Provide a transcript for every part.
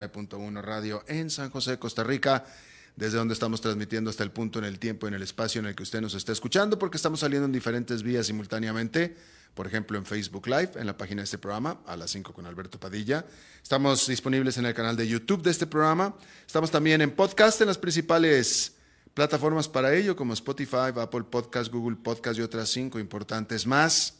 9.1 Radio en San José, Costa Rica, desde donde estamos transmitiendo hasta el punto en el tiempo, en el espacio en el que usted nos está escuchando, porque estamos saliendo en diferentes vías simultáneamente, por ejemplo en Facebook Live, en la página de este programa, a las 5 con Alberto Padilla. Estamos disponibles en el canal de YouTube de este programa. Estamos también en podcast en las principales plataformas para ello, como Spotify, Apple Podcast, Google Podcast y otras cinco importantes más.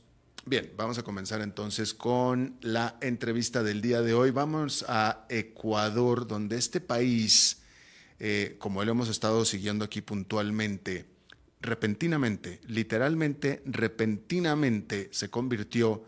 Bien, vamos a comenzar entonces con la entrevista del día de hoy. Vamos a Ecuador, donde este país, eh, como lo hemos estado siguiendo aquí puntualmente, repentinamente, literalmente, repentinamente se convirtió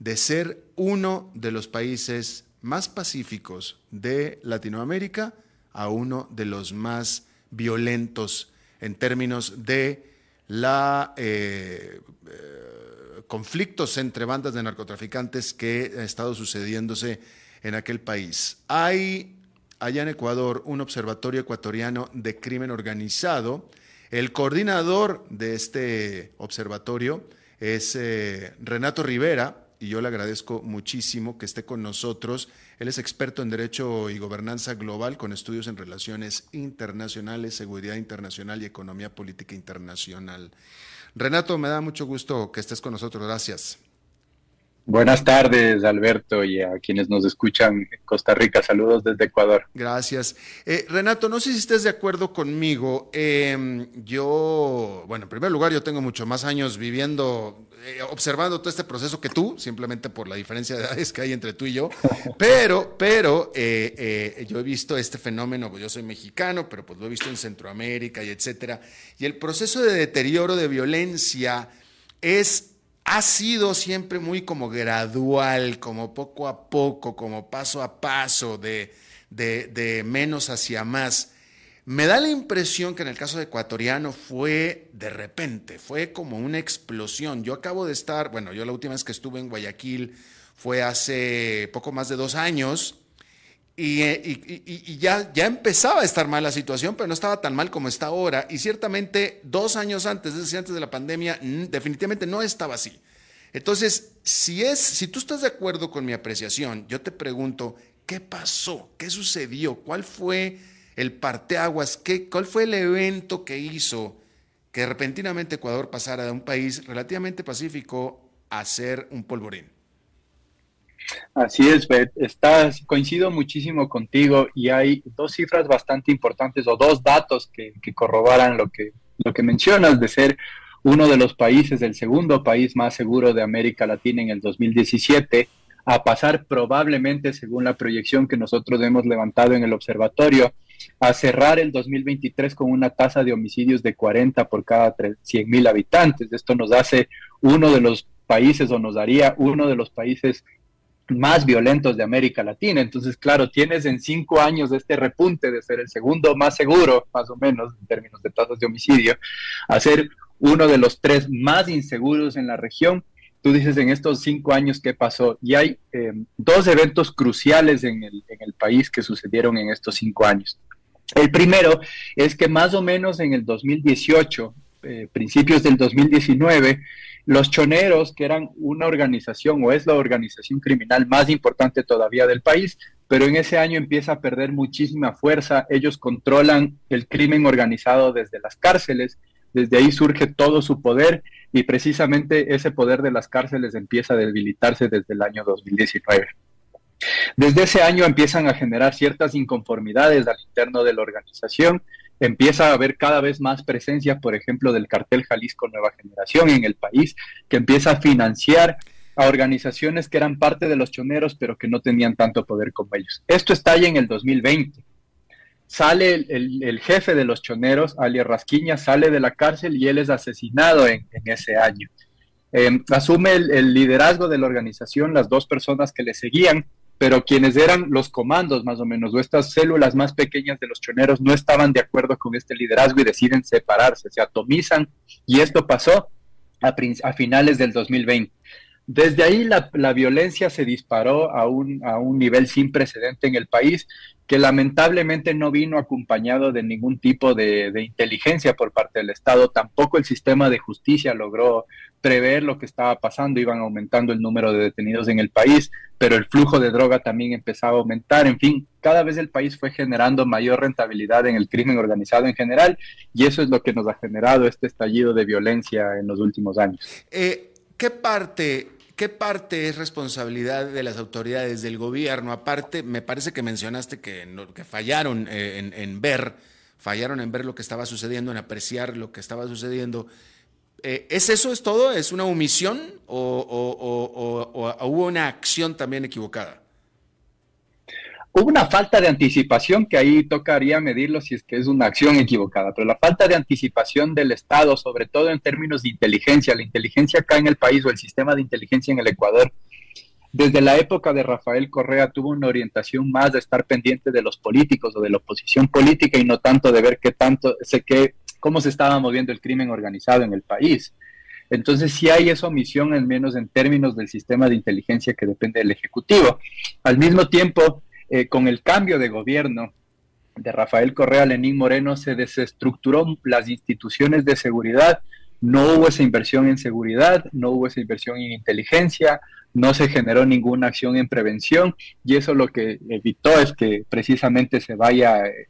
de ser uno de los países más pacíficos de Latinoamérica a uno de los más violentos en términos de la... Eh, eh, conflictos entre bandas de narcotraficantes que ha estado sucediéndose en aquel país. Hay allá en Ecuador un observatorio ecuatoriano de crimen organizado. El coordinador de este observatorio es eh, Renato Rivera y yo le agradezco muchísimo que esté con nosotros. Él es experto en Derecho y Gobernanza Global con estudios en relaciones internacionales, seguridad internacional y economía política internacional. Renato, me da mucho gusto que estés con nosotros. Gracias. Buenas tardes, Alberto, y a quienes nos escuchan en Costa Rica. Saludos desde Ecuador. Gracias. Eh, Renato, no sé si estés de acuerdo conmigo. Em, yo, bueno, en primer lugar, yo tengo mucho más años viviendo, eh, observando todo este proceso que tú, simplemente por la diferencia de edades que hay entre tú y yo. Pero, pero eh, yo he visto este fenómeno, pues yo soy mexicano, pero pues lo he visto en Centroamérica y etcétera. Y el proceso de deterioro de violencia es ha sido siempre muy como gradual, como poco a poco, como paso a paso, de, de, menos hacia más. Me da la impresión que en el caso de ecuatoriano fue de repente, fue como una explosión. Yo acabo de estar, bueno, yo la última vez que estuve en Guayaquil fue hace poco más de dos años eh, y, ya, ya empezaba a estar mal la situación, pero no estaba tan mal como está ahora. Y ciertamente dos años antes, es decir, antes de la pandemia, definitivamente no estaba así. Entonces, si, es, si tú estás de acuerdo con mi apreciación, yo te pregunto, ¿qué pasó? ¿Qué sucedió? ¿Cuál fue el parteaguas? ¿Qué, ¿Cuál fue el evento que hizo que repentinamente Ecuador pasara de un país relativamente pacífico a ser un polvorín? Así es, Bet. Estás, coincido muchísimo contigo y hay dos cifras bastante importantes o dos datos que, corroboran lo que, lo que mencionas de ser uno de los países, el segundo país más seguro de América Latina en el 2017, a pasar probablemente, según la proyección que nosotros hemos levantado en el observatorio, a cerrar el 2023 con una tasa de homicidios de 40 por cada 100 mil habitantes. Esto nos hace uno de los países o nos daría uno de los países más violentos de América Latina. Entonces, claro, tienes en cinco años este repunte de ser el segundo más seguro, más o menos, en términos de tasas de homicidio, a ser uno de los tres más inseguros en la región. Tú dices en estos cinco años qué pasó. Y hay eh, dos eventos cruciales en el, en el país que sucedieron en estos cinco años. El primero es que más o menos en el 2018, eh, principios del 2019, los choneros, que eran una organización o es la organización criminal más importante todavía del país, pero en ese año empieza a perder muchísima fuerza. Ellos controlan el crimen organizado desde las cárceles, desde ahí surge todo su poder y precisamente ese poder de las cárceles empieza a debilitarse desde el año 2019. Desde ese año empiezan a generar ciertas inconformidades al interno de la organización empieza a haber cada vez más presencia, por ejemplo, del cartel Jalisco Nueva Generación en el país, que empieza a financiar a organizaciones que eran parte de los choneros, pero que no tenían tanto poder como ellos. Esto estalla en el 2020. Sale el, jefe de los choneros, alias Rasquiña, sale de la cárcel y él es asesinado en, ese año. Em, asume el, el liderazgo de la organización las dos personas que le seguían, pero quienes eran los comandos más o menos, o estas células más pequeñas de los choneros no estaban de acuerdo con este liderazgo y deciden separarse, se atomizan y esto pasó a, a finales del 2020. Desde ahí la, violencia se disparó a un, a un nivel sin precedente en el país, que lamentablemente no vino acompañado de ningún tipo de, inteligencia por parte del Estado. Tampoco el sistema de justicia logró prever lo que estaba pasando. Iban aumentando el número de detenidos en el país, pero el flujo de droga también empezaba a aumentar. En fin, cada vez el país fue generando mayor rentabilidad en el crimen organizado en general y eso es lo que nos ha generado este estallido de violencia en los últimos años. Eh, ¿Qué parte ¿Qué parte es responsabilidad de las autoridades del gobierno? Aparte, me parece que mencionaste que, que fallaron eh, en, ver, fallaron en ver lo que estaba sucediendo, en apreciar lo que estaba sucediendo. Eh, ¿Es eso, es todo? ¿Es una omisión o hubo una acción también equivocada? Hubo una falta de anticipación que ahí tocaría medirlo si es que es una acción equivocada, pero la falta de anticipación del Estado, sobre todo en términos de inteligencia, la inteligencia acá en el país o el sistema de inteligencia en el Ecuador, desde la época de Rafael Correa tuvo una orientación más de estar pendiente de los políticos o de la oposición política y no tanto de ver qué tanto, sé qué, cómo se estaba moviendo el crimen organizado en el país. Entonces sí hay esa omisión, al menos en términos del sistema de inteligencia que depende del Ejecutivo. Al mismo tiempo, eh, con el cambio de gobierno de Rafael Correa Lenín Moreno se desestructuró las instituciones de seguridad, no hubo esa inversión en seguridad, no hubo esa inversión en inteligencia, no se generó ninguna acción en prevención y eso lo que evitó es que precisamente se vaya, eh,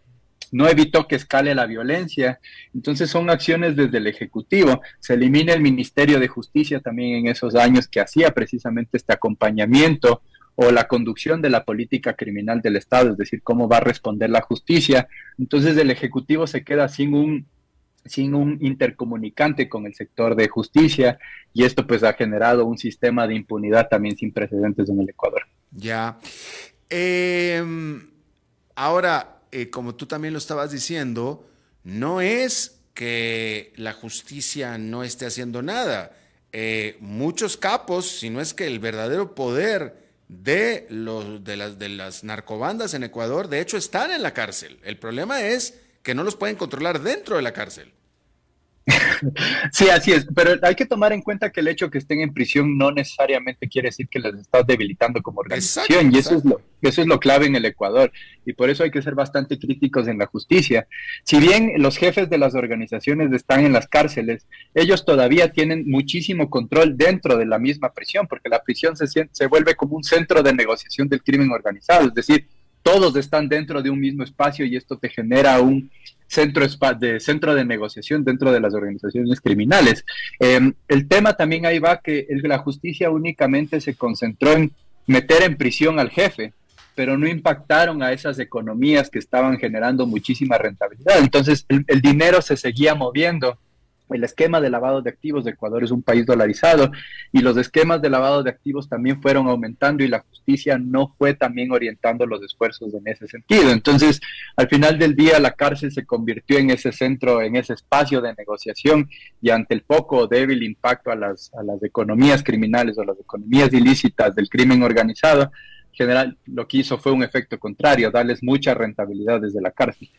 no evitó que escale la violencia. Entonces son acciones desde el Ejecutivo. Se elimina el Ministerio de Justicia también en esos años que hacía precisamente este acompañamiento o la conducción de la política criminal del Estado, es decir, cómo va a responder la justicia. Entonces el Ejecutivo se queda sin un, sin un intercomunicante con el sector de justicia y esto pues ha generado un sistema de impunidad también sin precedentes en el Ecuador. Ya. Em, ahora, eh, como tú también lo estabas diciendo, no es que la justicia no esté haciendo nada. Eh, muchos capos, si no es que el verdadero poder de, los, de, las, de las narcobandas en Ecuador, de hecho, están en la cárcel. El problema es que no los pueden controlar dentro de la cárcel. Sí, así es, pero hay que tomar en cuenta que el hecho que estén en prisión no necesariamente quiere decir que les estás debilitando como organización y eso es, lo, eso es lo clave en el Ecuador y por eso hay que ser bastante críticos en la justicia. Si bien los jefes de las organizaciones están en las cárceles, ellos todavía tienen muchísimo control dentro de la misma prisión porque la prisión se, se vuelve como un centro de negociación del crimen organizado, es decir, todos están dentro de un mismo espacio y esto te genera un centro de, centro de negociación dentro de las organizaciones criminales. Em, el tema también ahí va que la justicia únicamente se concentró en meter en prisión al jefe, pero no impactaron a esas economías que estaban generando muchísima rentabilidad. Entonces el dinero se seguía moviendo el esquema de lavado de activos de Ecuador es un país dolarizado y los esquemas de lavado de activos también fueron aumentando y la justicia no fue también orientando los esfuerzos en ese sentido. Entonces, al final del día, la cárcel se convirtió en ese centro, en ese espacio de negociación y ante el poco o débil impacto a las, a las economías criminales o las economías ilícitas del crimen organizado, general lo que hizo fue un efecto contrario, darles mucha rentabilidad desde la cárcel.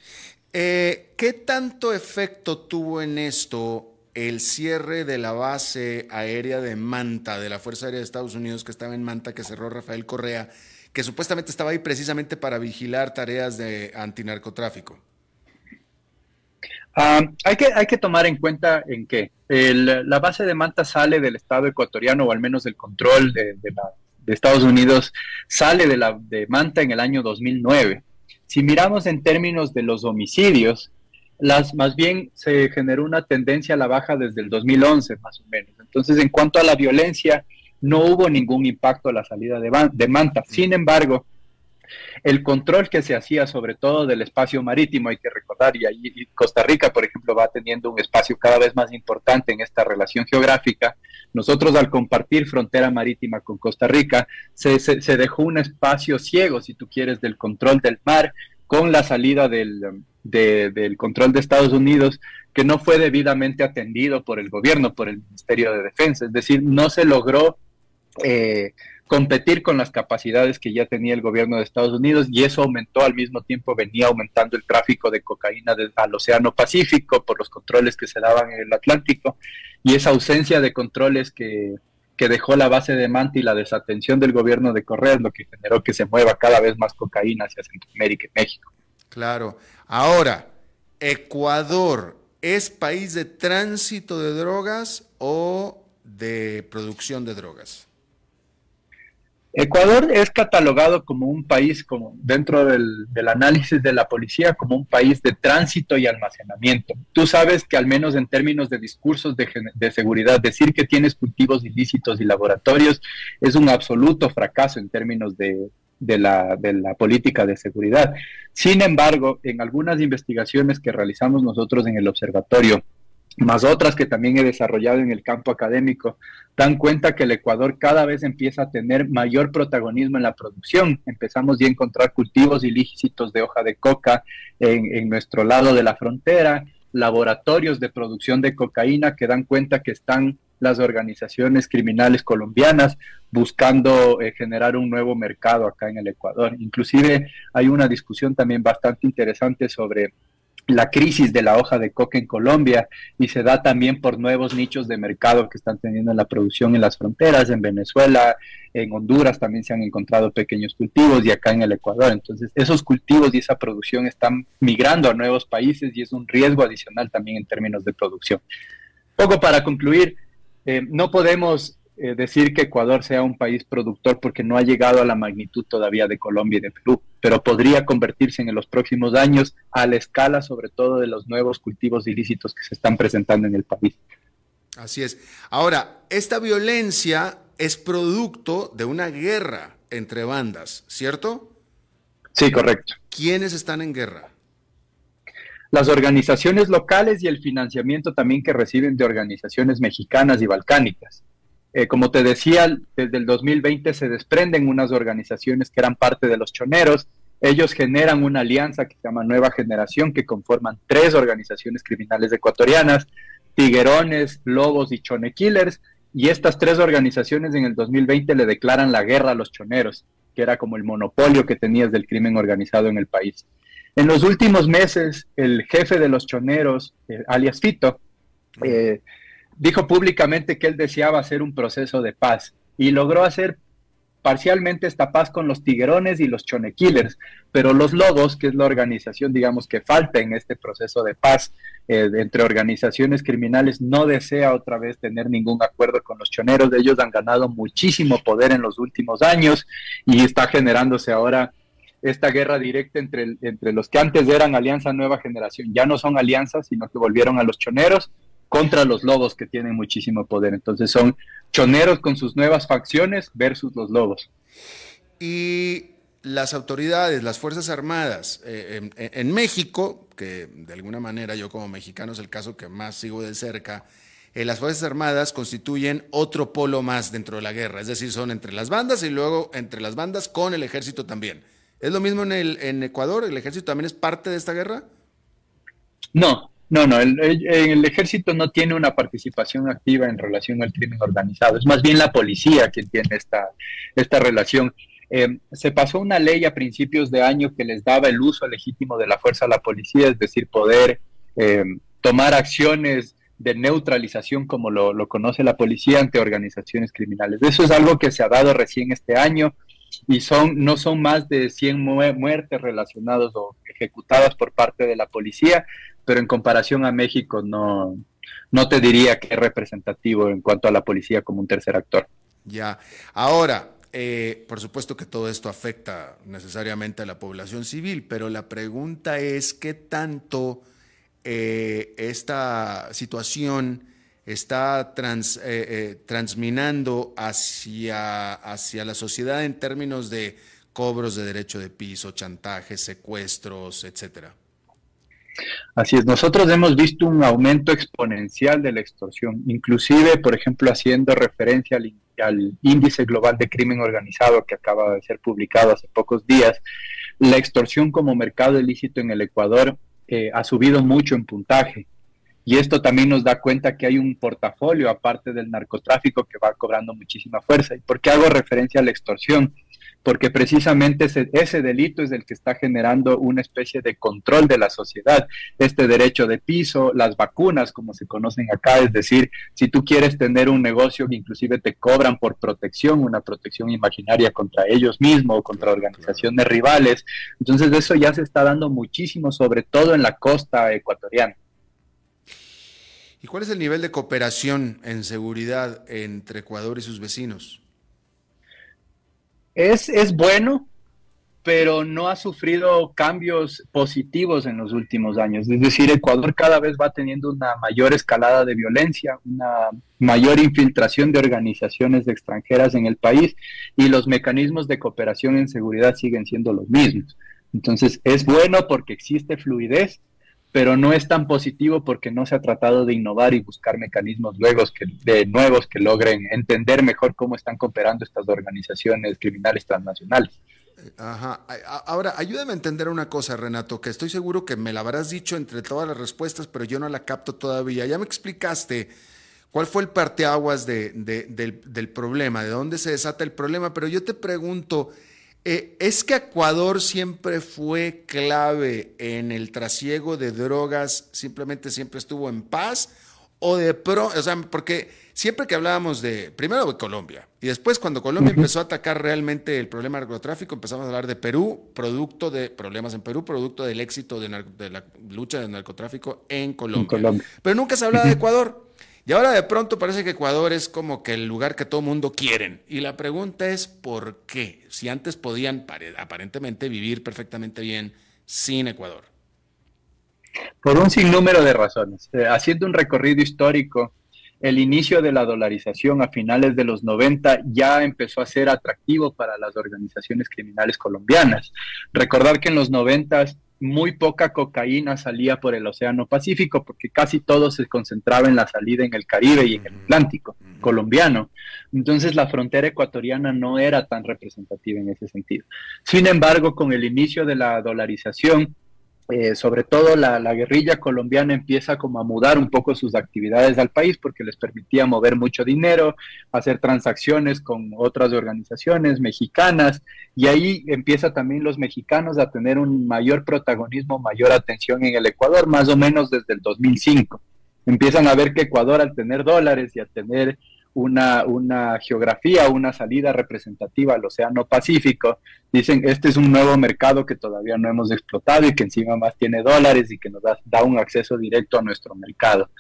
Eh, ¿Qué tanto efecto tuvo en esto el cierre de la base aérea de Manta, de la Fuerza Aérea de Estados Unidos que estaba en Manta, que cerró Rafael Correa, que supuestamente estaba ahí precisamente para vigilar tareas de antinarcotráfico? Ah, hay, que, hay que tomar en cuenta en que la base de Manta sale del Estado ecuatoriano, o al menos del control de, de Estados Unidos, sale de, la, de Manta en el año 2009. Si miramos en términos de los homicidios, las más bien se generó una tendencia a la baja desde el 2011, más o menos. Entonces, en cuanto a la violencia, no hubo ningún impacto a la salida de, de Manta. Sin embargo, el control que se hacía sobre todo del espacio marítimo, hay que recordar, y ahí Costa Rica, por ejemplo, va teniendo un espacio cada vez más importante en esta relación geográfica. Nosotros al compartir frontera marítima con Costa Rica, se, dejó un espacio ciego, si tú quieres, del control del mar con la salida del, del control de Estados Unidos, que no fue debidamente atendido por el gobierno, por el Ministerio de Defensa. Es decir, no se logró... Eh, competir con las capacidades que ya tenía el gobierno de Estados Unidos y eso aumentó al mismo tiempo, venía aumentando el tráfico de cocaína al Océano Pacífico por los controles que se daban en el Atlántico y esa ausencia de controles que, que dejó la base de Manta y la desatención del gobierno de Correa es lo que generó que se mueva cada vez más cocaína hacia Centroamérica y México. Claro. Ahora, Ecuador es país de tránsito de drogas o de producción de drogas? Ecuador es catalogado como un país, como dentro del, análisis de la policía, como un país de tránsito y almacenamiento. Tú sabes que al menos en términos de discursos de, seguridad, decir que tienes cultivos ilícitos y laboratorios es un absoluto fracaso en términos de, la, de la política de seguridad. Sin embargo, en algunas investigaciones que realizamos nosotros en el observatorio, más otras que también he desarrollado en el campo académico, dan cuenta que el Ecuador cada vez empieza a tener mayor protagonismo en la producción. Empezamos ya a encontrar cultivos ilícitos de hoja de coca en, nuestro lado de la frontera, laboratorios de producción de cocaína que dan cuenta que están las organizaciones criminales colombianas buscando eh, generar un nuevo mercado acá en el Ecuador. Inclusive hay una discusión también bastante interesante sobre la crisis de la hoja de coca en Colombia y se da también por nuevos nichos de mercado que están teniendo en la producción en las fronteras, en Venezuela, en Honduras también se han encontrado pequeños cultivos y acá en el Ecuador. Entonces, esos cultivos y esa producción están migrando a nuevos países y es un riesgo adicional también en términos de producción. Poco para concluir, eh, no podemos eh, decir que Ecuador sea un país productor porque no ha llegado a la magnitud todavía de Colombia y de Perú, pero podría convertirse en, los próximos años a la escala sobre todo de los nuevos cultivos ilícitos que se están presentando en el país. Así es. Ahora, esta violencia es producto de una guerra entre bandas, ¿cierto? Sí, correcto. ¿Quiénes están en guerra? Las organizaciones locales y el financiamiento también que reciben de organizaciones mexicanas y balcánicas. Eh, como te decía, desde el 2020 se desprenden unas organizaciones que eran parte de los choneros. Ellos generan una alianza que se llama Nueva Generación, que conforman tres organizaciones criminales ecuatorianas, Tiguerones, Lobos y Chone Killers. Y estas tres organizaciones en el 2020 le declaran la guerra a los choneros, que era como el monopolio que tenías del crimen organizado en el país. En los últimos meses, el jefe de los choneros, eh, alias Fito, eh, dijo públicamente que él deseaba hacer un proceso de paz y logró hacer parcialmente esta paz con los tiguerones y los chonequillers, pero los lobos, que es la organización, digamos, que falta en este proceso de paz eh, entre organizaciones criminales, no desea otra vez tener ningún acuerdo con los choneros. Ellos han ganado muchísimo poder en los últimos años y está generándose ahora esta guerra directa entre, entre los que antes eran Alianza Nueva Generación. Ya no son alianzas, sino que volvieron a los choneros contra los lobos que tienen muchísimo poder. Entonces son choneros con sus nuevas facciones versus los lobos. Y las autoridades, las Fuerzas Armadas eh, en, México, que de alguna manera yo como mexicano es el caso que más sigo de cerca, eh, las Fuerzas Armadas constituyen otro polo más dentro de la guerra, es decir, son entre las bandas y luego entre las bandas con el ejército también. ¿Es lo mismo en, el, en Ecuador? ¿El ejército también es parte de esta guerra? No, no, no, el, ejército no tiene una participación activa en relación al crimen organizado, es más bien la policía quien tiene esta, esta relación. Eh, se pasó una ley a principios de año que les daba el uso legítimo de la fuerza a la policía, es decir, poder eh, tomar acciones de neutralización como lo, lo, conoce la policía ante organizaciones criminales. Eso es algo que se ha dado recién este año y son, no son más de 100 muertes relacionadas o ejecutadas por parte de la policía, pero en comparación a México no, no te diría que es representativo en cuanto a la policía como un tercer actor. Ya, ahora, eh, por supuesto que todo esto afecta necesariamente a la población civil, pero la pregunta es qué tanto eh, esta situación está eh, transminando hacia, hacia la sociedad en términos de cobros de derecho de piso, chantajes, secuestros, etcétera. Así es, nosotros hemos visto un aumento exponencial de la extorsión, inclusive, por ejemplo, haciendo referencia al, índice global de crimen organizado que acaba de ser publicado hace pocos días, la extorsión como mercado ilícito en el Ecuador eh, ha subido mucho en puntaje. Y esto también nos da cuenta que hay un portafolio aparte del narcotráfico que va cobrando muchísima fuerza. ¿Y por qué hago referencia a la extorsión? Porque precisamente ese, delito es el que está generando una especie de control de la sociedad. Este derecho de piso, las vacunas, como se conocen acá, es decir, si tú quieres tener un negocio que inclusive te cobran por protección, una protección imaginaria contra ellos mismos o contra organizaciones rivales, entonces eso ya se está dando muchísimo, sobre todo en la costa ecuatoriana. ¿Y cuál es el nivel de cooperación en seguridad entre Ecuador y sus vecinos? Es, es bueno, pero no ha sufrido cambios positivos en los últimos años. Es decir, Ecuador cada vez va teniendo una mayor escalada de violencia, una mayor infiltración de organizaciones extranjeras en el país y los mecanismos de cooperación en seguridad siguen siendo los mismos. Entonces, es bueno porque existe fluidez, pero no es tan positivo porque no se ha tratado de innovar y buscar mecanismos nuevos que, de nuevos que logren entender mejor cómo están cooperando estas organizaciones criminales transnacionales. Ajá. Ahora, ayúdame a entender una cosa, Renato, que estoy seguro que me la habrás dicho entre todas las respuestas, pero yo no la capto todavía. Ya me explicaste cuál fue el parteaguas de, del, del problema, de dónde se desata el problema, pero yo te pregunto, eh, ¿Es que Ecuador siempre fue clave en el trasiego de drogas, simplemente siempre estuvo en paz? O de pro, o sea, porque siempre que hablábamos de, primero de Colombia, y después cuando Colombia empezó a atacar realmente el problema del narcotráfico, empezamos a hablar de Perú, producto de problemas en Perú, producto del éxito de, la lucha del narcotráfico en Colombia. Pero nunca se hablaba de Ecuador. Y ahora de pronto parece que Ecuador es como que el lugar que todo mundo quiere. Y la pregunta es ¿por qué? Si antes podían aparentemente vivir perfectamente bien sin Ecuador. Por un sinnúmero de razones. Eh, haciendo un recorrido histórico, el inicio de la dolarización a finales de los 90 ya empezó a ser atractivo para las organizaciones criminales colombianas. Recordar que en los 90 muy poca cocaína salía por el Océano Pacífico porque casi todo se concentraba en la salida en el Caribe y en el Atlántico colombiano. Entonces la frontera ecuatoriana no era tan representativa en ese sentido. Sin embargo, con el inicio de la dolarización, eh, sobre todo la, guerrilla colombiana empieza como a mudar un poco sus actividades al país porque les permitía mover mucho dinero, hacer transacciones con otras organizaciones mexicanas y ahí empieza también los mexicanos a tener un mayor protagonismo, mayor atención en el Ecuador, más o menos desde el 2005. Empiezan a ver que Ecuador al tener dólares y al tener una, una geografía, una salida representativa al Océano Pacífico. Dicen, este es un nuevo mercado que todavía no hemos explotado y que encima más tiene dólares y que nos da, da un acceso directo a nuestro mercado.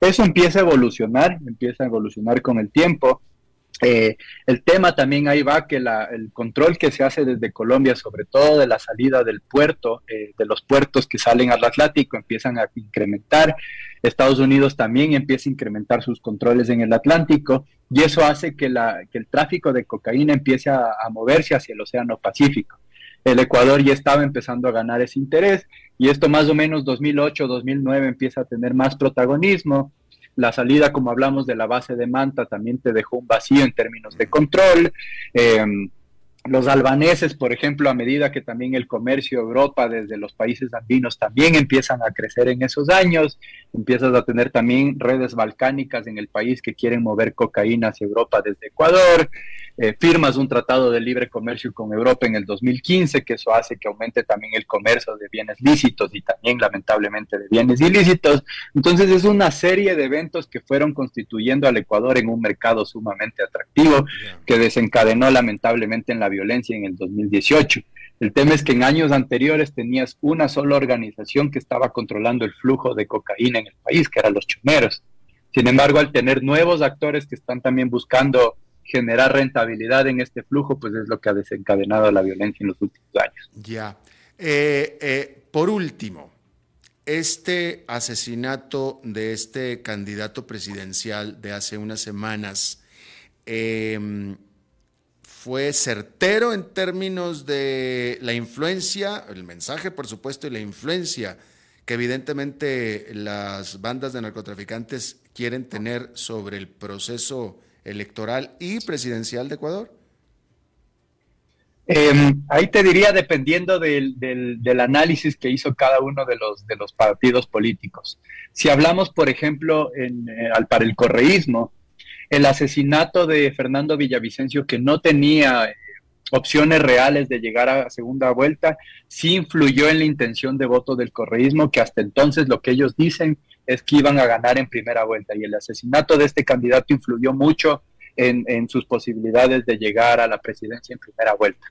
Eso empieza a evolucionar, empieza a evolucionar con el tiempo. Eh, el tema también ahí va que el control que se hace desde Colombia, sobre todo de la salida del puerto, eh, de los puertos que salen al Atlántico, empiezan a incrementar. Estados Unidos también empieza a incrementar sus controles en el Atlántico y eso hace que, el tráfico de cocaína empiece a, a moverse hacia el Océano Pacífico. El Ecuador ya estaba empezando a ganar ese interés y esto más o menos 2008-2009 empieza a tener más protagonismo la salida, como hablamos de la base de Manta, también te dejó un vacío en términos de control. Em, los albaneses, por ejemplo, a medida que también el comercio Europa desde los países andinos también empiezan a crecer en esos años, empiezas a tener también redes balcánicas en el país que quieren mover cocaína hacia Europa desde Ecuador, eh, firmas un tratado de libre comercio con Europa en el 2015, que eso hace que aumente también el comercio de bienes lícitos y también lamentablemente de bienes ilícitos. Entonces es una serie de eventos que fueron constituyendo al Ecuador en un mercado sumamente atractivo que desencadenó lamentablemente en la violencia en el 2018. El tema es que en años anteriores tenías una sola organización que estaba controlando el flujo de cocaína en el país, que eran los chumeros. Sin embargo, al tener nuevos actores que están también buscando generar rentabilidad en este flujo, pues es lo que ha desencadenado la violencia en los últimos años. Ya. Eh, eh, por último, este asesinato de este candidato presidencial de hace unas semanas em, fue certero en términos de la influencia, el mensaje por supuesto y la influencia que evidentemente las bandas de narcotraficantes quieren tener sobre el proceso electoral y presidencial de Ecuador? Em, ahí te diría, dependiendo del, análisis que hizo cada uno de los, de los partidos políticos. Si hablamos, por ejemplo, en, eh, para el correísmo, el asesinato de Fernando Villavicencio, que no tenía eh, opciones reales de llegar a segunda vuelta, sí influyó en la intención de voto del correísmo, que hasta entonces lo que ellos dicen es que iban a ganar en primera vuelta. Y el asesinato de este candidato influyó mucho en, sus posibilidades de llegar a la presidencia en primera vuelta.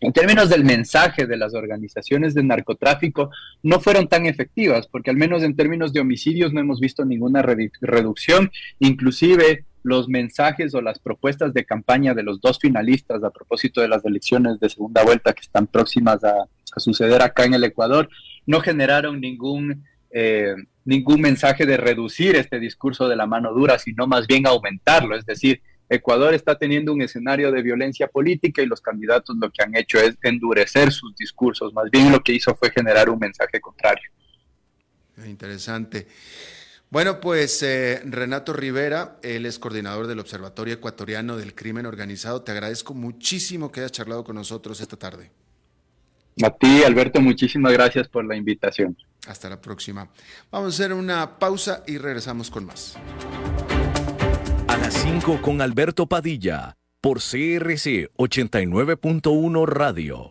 En términos del mensaje de las organizaciones de narcotráfico, no fueron tan efectivas, porque al menos en términos de homicidios no hemos visto ninguna reducción. Inclusive los mensajes o las propuestas de campaña de los dos finalistas a propósito de las elecciones de segunda vuelta que están próximas a, suceder acá en el Ecuador, no generaron ningún, eh, ningún mensaje de reducir este discurso de la mano dura, sino más bien aumentarlo. Es decir, Ecuador está teniendo un escenario de violencia política y los candidatos lo que han hecho es endurecer sus discursos. Más bien lo que hizo fue generar un mensaje contrario. Interesante. Bueno, pues eh, Renato Rivera, él es coordinador del Observatorio Ecuatoriano del Crimen Organizado. Te agradezco muchísimo que hayas charlado con nosotros esta tarde. A ti, Alberto, muchísimas gracias por la invitación. Hasta la próxima. Vamos a hacer una pausa y regresamos con más. A las 5 con Alberto Padilla, por CRC 89.1 Radio.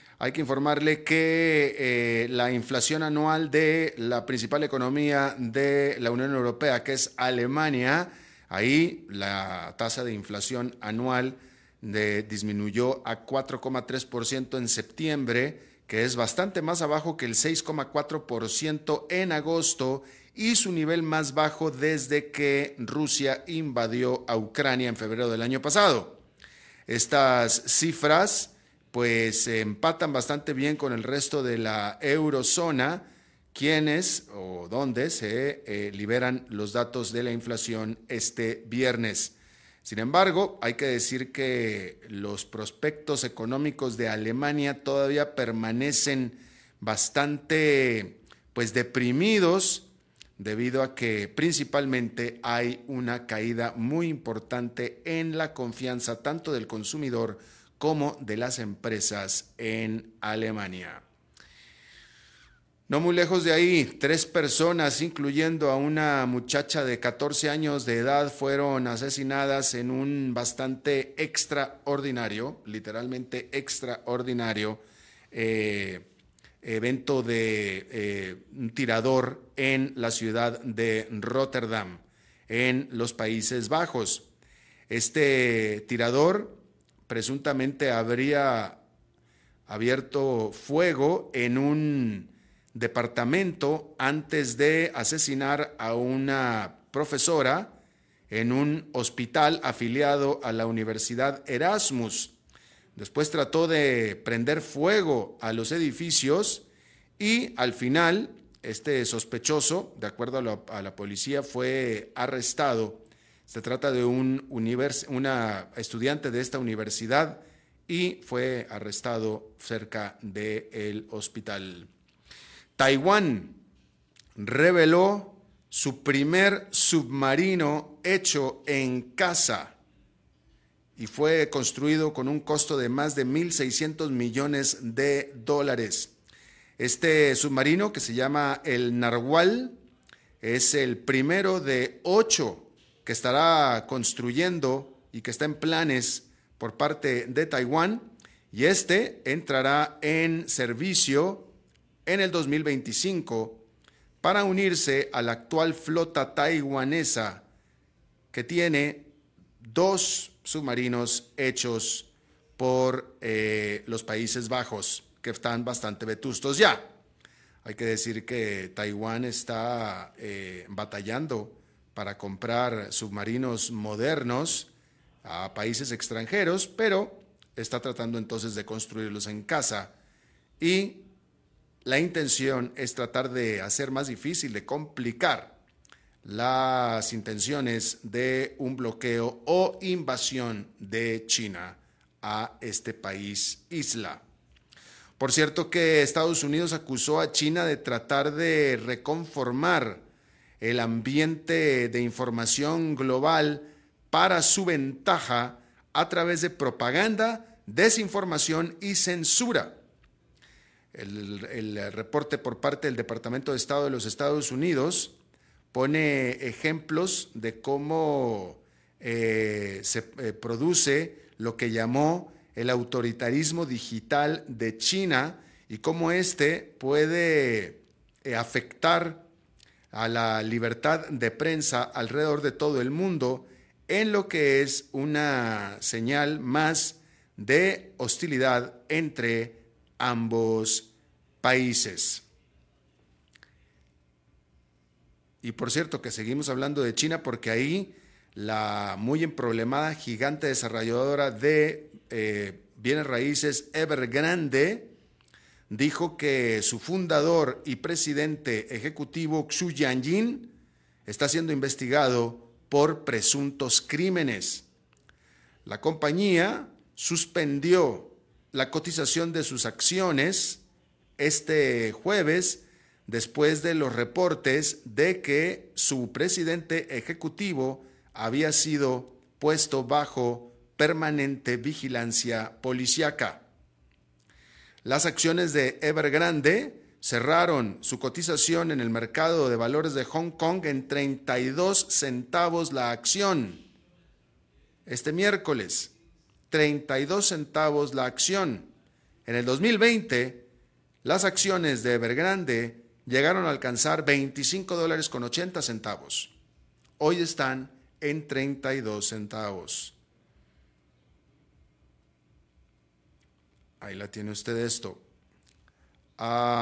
Hay que informarle que eh, la inflación anual de la principal economía de la Unión Europea, que es Alemania, ahí la tasa de inflación anual disminuyó a 4,3% en septiembre, que es bastante más abajo que el 6,4% en agosto y su nivel más bajo desde que Rusia invadió a Ucrania en febrero del año pasado. Estas cifras pues se empatan bastante bien con el resto de la eurozona, quienes o donde se eh, liberan los datos de la inflación este viernes. Sin embargo, hay que decir que los prospectos económicos de Alemania todavía permanecen bastante pues deprimidos debido a que principalmente hay una caída muy importante en la confianza tanto del consumidor como de las empresas en Alemania. No muy lejos de ahí, tres personas, incluyendo a una muchacha de 14 años de edad, fueron asesinadas en un bastante extraordinario, literalmente extraordinario, eh, evento de eh, un tirador en la ciudad de Rotterdam, en los Países Bajos. Este tirador presuntamente habría abierto fuego en un departamento antes de asesinar a una profesora en un hospital afiliado a la Universidad Erasmus. Después trató de prender fuego a los edificios y al final este sospechoso, de acuerdo a la, policía, fue arrestado Se trata de un una estudiante de esta universidad y fue arrestado cerca del hospital. Taiwán reveló su primer submarino hecho en casa y fue construido con un costo de más de 1.600 millones de dólares. Este submarino, que se llama el Narwhal, es el primero de ocho que estará construyendo y que está en planes por parte de Taiwán y este entrará en servicio en el 2025 para unirse a la actual flota taiwanesa que tiene dos submarinos hechos por eh, los Países Bajos, que están bastante vetustos ya. Hay que decir que Taiwán está eh, batallando para comprar submarinos modernos a países extranjeros, pero está tratando entonces de construirlos en casa y la intención es tratar de hacer más difícil, de complicar las intenciones de un bloqueo o invasión de China a este país isla. Por cierto que Estados Unidos acusó a China de tratar de reconformar el ambiente de información global para su ventaja a través de propaganda, desinformación y censura. El, reporte por parte del Departamento de Estado de los Estados Unidos pone ejemplos de cómo eh, se eh, produce lo que llamó el autoritarismo digital de China y cómo éste puede eh, afectar a la libertad de prensa alrededor de todo el mundo en lo que es una señal más de hostilidad entre ambos países. Y por cierto que seguimos hablando de China porque ahí la muy emproblemada gigante desarrolladora de eh, bienes raíces Evergrande dijo que su fundador y presidente ejecutivo Xu Yanjin está siendo investigado por presuntos crímenes. La compañía suspendió la cotización de sus acciones este jueves después de los reportes de que su presidente ejecutivo había sido puesto bajo permanente vigilancia policíaca. Las acciones de Evergrande cerraron su cotización en el mercado de valores de Hong Kong en 32 centavos la acción. Este miércoles, 32 centavos la acción. En el 2020, las acciones de Evergrande llegaron a alcanzar 25 dólares con 80 centavos. Hoy están en 32 centavos. Ahí la tiene usted esto. hay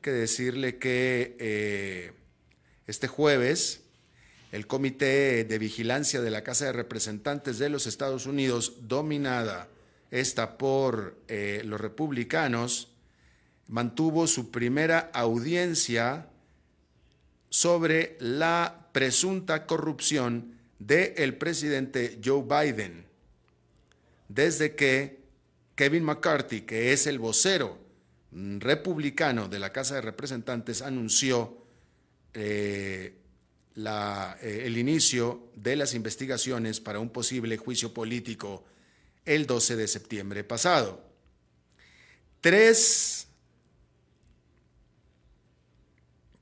que decirle que eh, este jueves el Comité de Vigilancia de la Casa de Representantes de los Estados Unidos, dominada esta por eh, los republicanos, mantuvo su primera audiencia sobre la presunta corrupción del presidente Joe Biden, desde que Kevin McCarthy, que es el vocero republicano de la Casa de Representantes, anunció eh, eh, el inicio de las investigaciones para un posible juicio político el 12 de septiembre pasado. Tres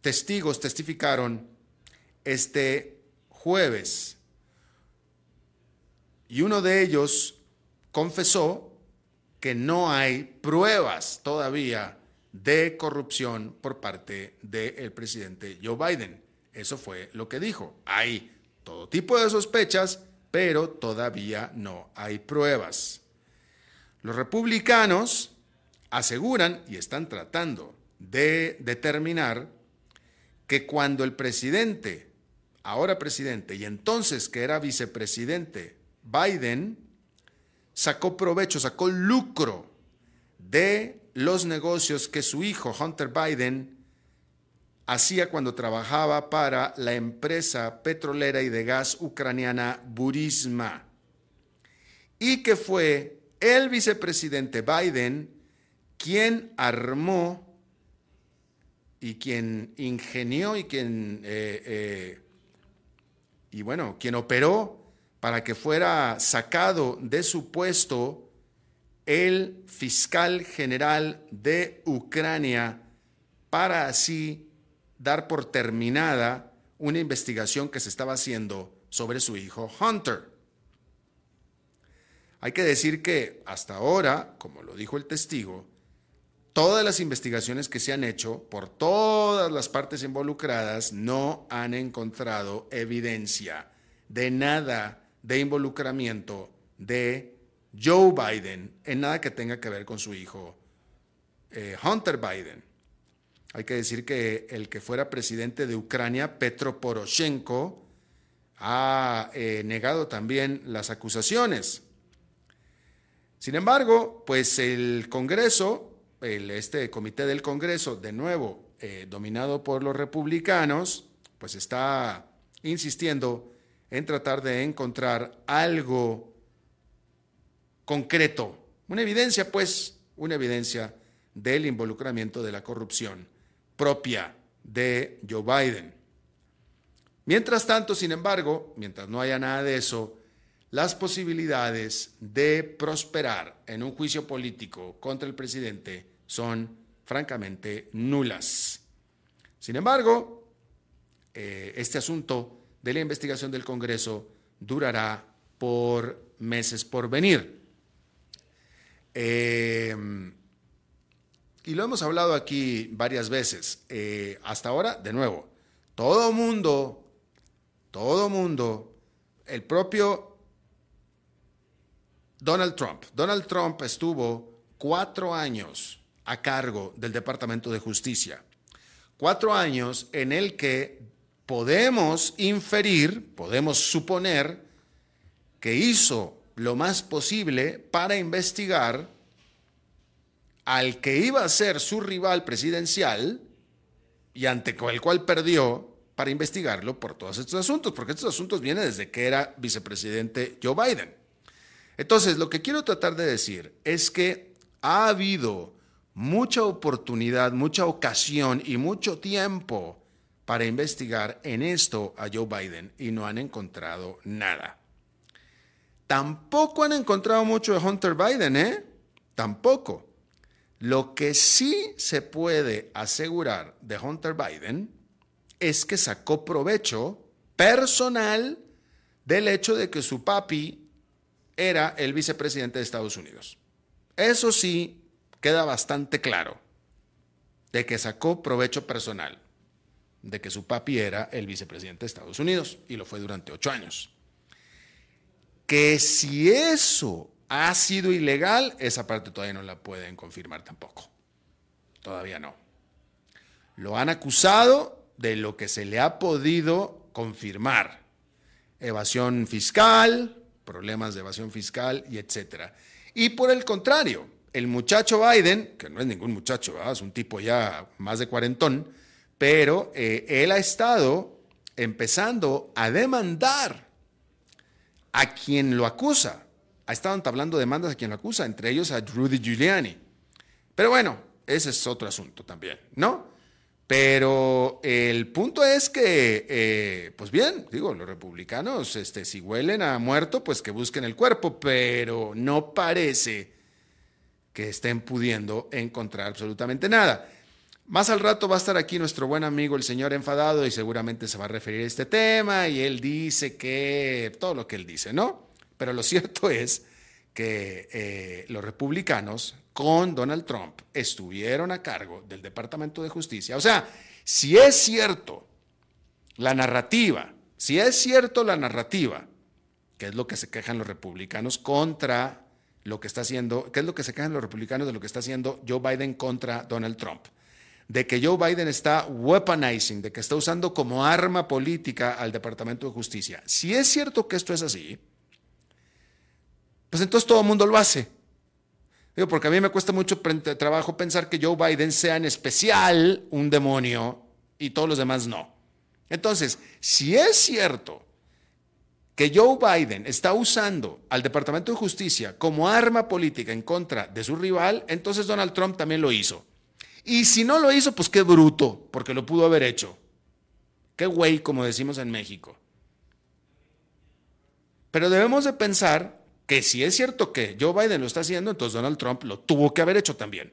testigos testificaron este jueves y uno de ellos confesó que no hay pruebas todavía de corrupción por parte del presidente Joe Biden. Eso fue lo que dijo. Hay todo tipo de sospechas, pero todavía no hay pruebas. Los republicanos aseguran y están tratando de determinar que cuando el presidente, ahora presidente, y entonces que era vicepresidente, Biden, sacó provecho, sacó lucro de los negocios que su hijo Hunter Biden hacía cuando trabajaba para la empresa petrolera y de gas ucraniana Burisma. Y que fue el vicepresidente Biden quien armó y quien ingenió y quien, eh, eh, y bueno, quien operó para que fuera sacado de su puesto el fiscal general de Ucrania para así dar por terminada una investigación que se estaba haciendo sobre su hijo Hunter. Hay que decir que hasta ahora, como lo dijo el testigo, todas las investigaciones que se han hecho por todas las partes involucradas no han encontrado evidencia de nada de involucramiento de Joe Biden en nada que tenga que ver con su hijo eh, Hunter Biden. Hay que decir que el que fuera presidente de Ucrania, Petro Poroshenko, ha eh, negado también las acusaciones. Sin embargo, pues el Congreso, el, este comité del Congreso, de nuevo eh, dominado por los republicanos, pues está insistiendo en tratar de encontrar algo concreto, una evidencia, pues, una evidencia del involucramiento de la corrupción propia de Joe Biden. Mientras tanto, sin embargo, mientras no haya nada de eso, las posibilidades de prosperar en un juicio político contra el presidente son francamente nulas. Sin embargo, eh, este asunto de la investigación del Congreso durará por meses por venir. Eh, y lo hemos hablado aquí varias veces. Eh, hasta ahora, de nuevo, todo mundo, todo mundo, el propio Donald Trump. Donald Trump estuvo cuatro años a cargo del Departamento de Justicia. Cuatro años en el que podemos inferir, podemos suponer que hizo lo más posible para investigar al que iba a ser su rival presidencial y ante el cual perdió para investigarlo por todos estos asuntos, porque estos asuntos vienen desde que era vicepresidente Joe Biden. Entonces, lo que quiero tratar de decir es que ha habido mucha oportunidad, mucha ocasión y mucho tiempo para investigar en esto a Joe Biden y no han encontrado nada. Tampoco han encontrado mucho de Hunter Biden, ¿eh? Tampoco. Lo que sí se puede asegurar de Hunter Biden es que sacó provecho personal del hecho de que su papi era el vicepresidente de Estados Unidos. Eso sí queda bastante claro, de que sacó provecho personal, de que su papi era el vicepresidente de Estados Unidos y lo fue durante ocho años. Que si eso ha sido ilegal, esa parte todavía no la pueden confirmar tampoco. Todavía no. Lo han acusado de lo que se le ha podido confirmar. Evasión fiscal, problemas de evasión fiscal y etcétera. Y por el contrario, el muchacho Biden, que no es ningún muchacho, es un tipo ya más de cuarentón, pero eh, él ha estado empezando a demandar a quien lo acusa ha estado entablando demandas a quien lo acusa, entre ellos a Rudy Giuliani. Pero bueno, ese es otro asunto también, ¿no? Pero el punto es que, eh, pues bien, digo, los republicanos, este, si huelen a muerto, pues que busquen el cuerpo, pero no parece que estén pudiendo encontrar absolutamente nada. Más al rato va a estar aquí nuestro buen amigo el señor enfadado y seguramente se va a referir a este tema y él dice que todo lo que él dice, ¿no? Pero lo cierto es que eh, los republicanos con Donald Trump estuvieron a cargo del Departamento de Justicia. O sea, si es cierto la narrativa, si es cierto la narrativa, que es lo que se quejan los republicanos contra lo que está haciendo, qué es lo que se quejan los republicanos de lo que está haciendo Joe Biden contra Donald Trump, de que Joe Biden está weaponizing, de que está usando como arma política al Departamento de Justicia. Si es cierto que esto es así, pues entonces todo el mundo lo hace. Digo, porque a mí me cuesta mucho trabajo pensar que Joe Biden sea en especial un demonio y todos los demás no. Entonces, si es cierto que Joe Biden está usando al Departamento de Justicia como arma política en contra de su rival, entonces Donald Trump también lo hizo. Y si no lo hizo, pues qué bruto, porque lo pudo haber hecho. Qué güey, como decimos en México. Pero debemos de pensar que si es cierto que Joe Biden lo está haciendo, entonces Donald Trump lo tuvo que haber hecho también.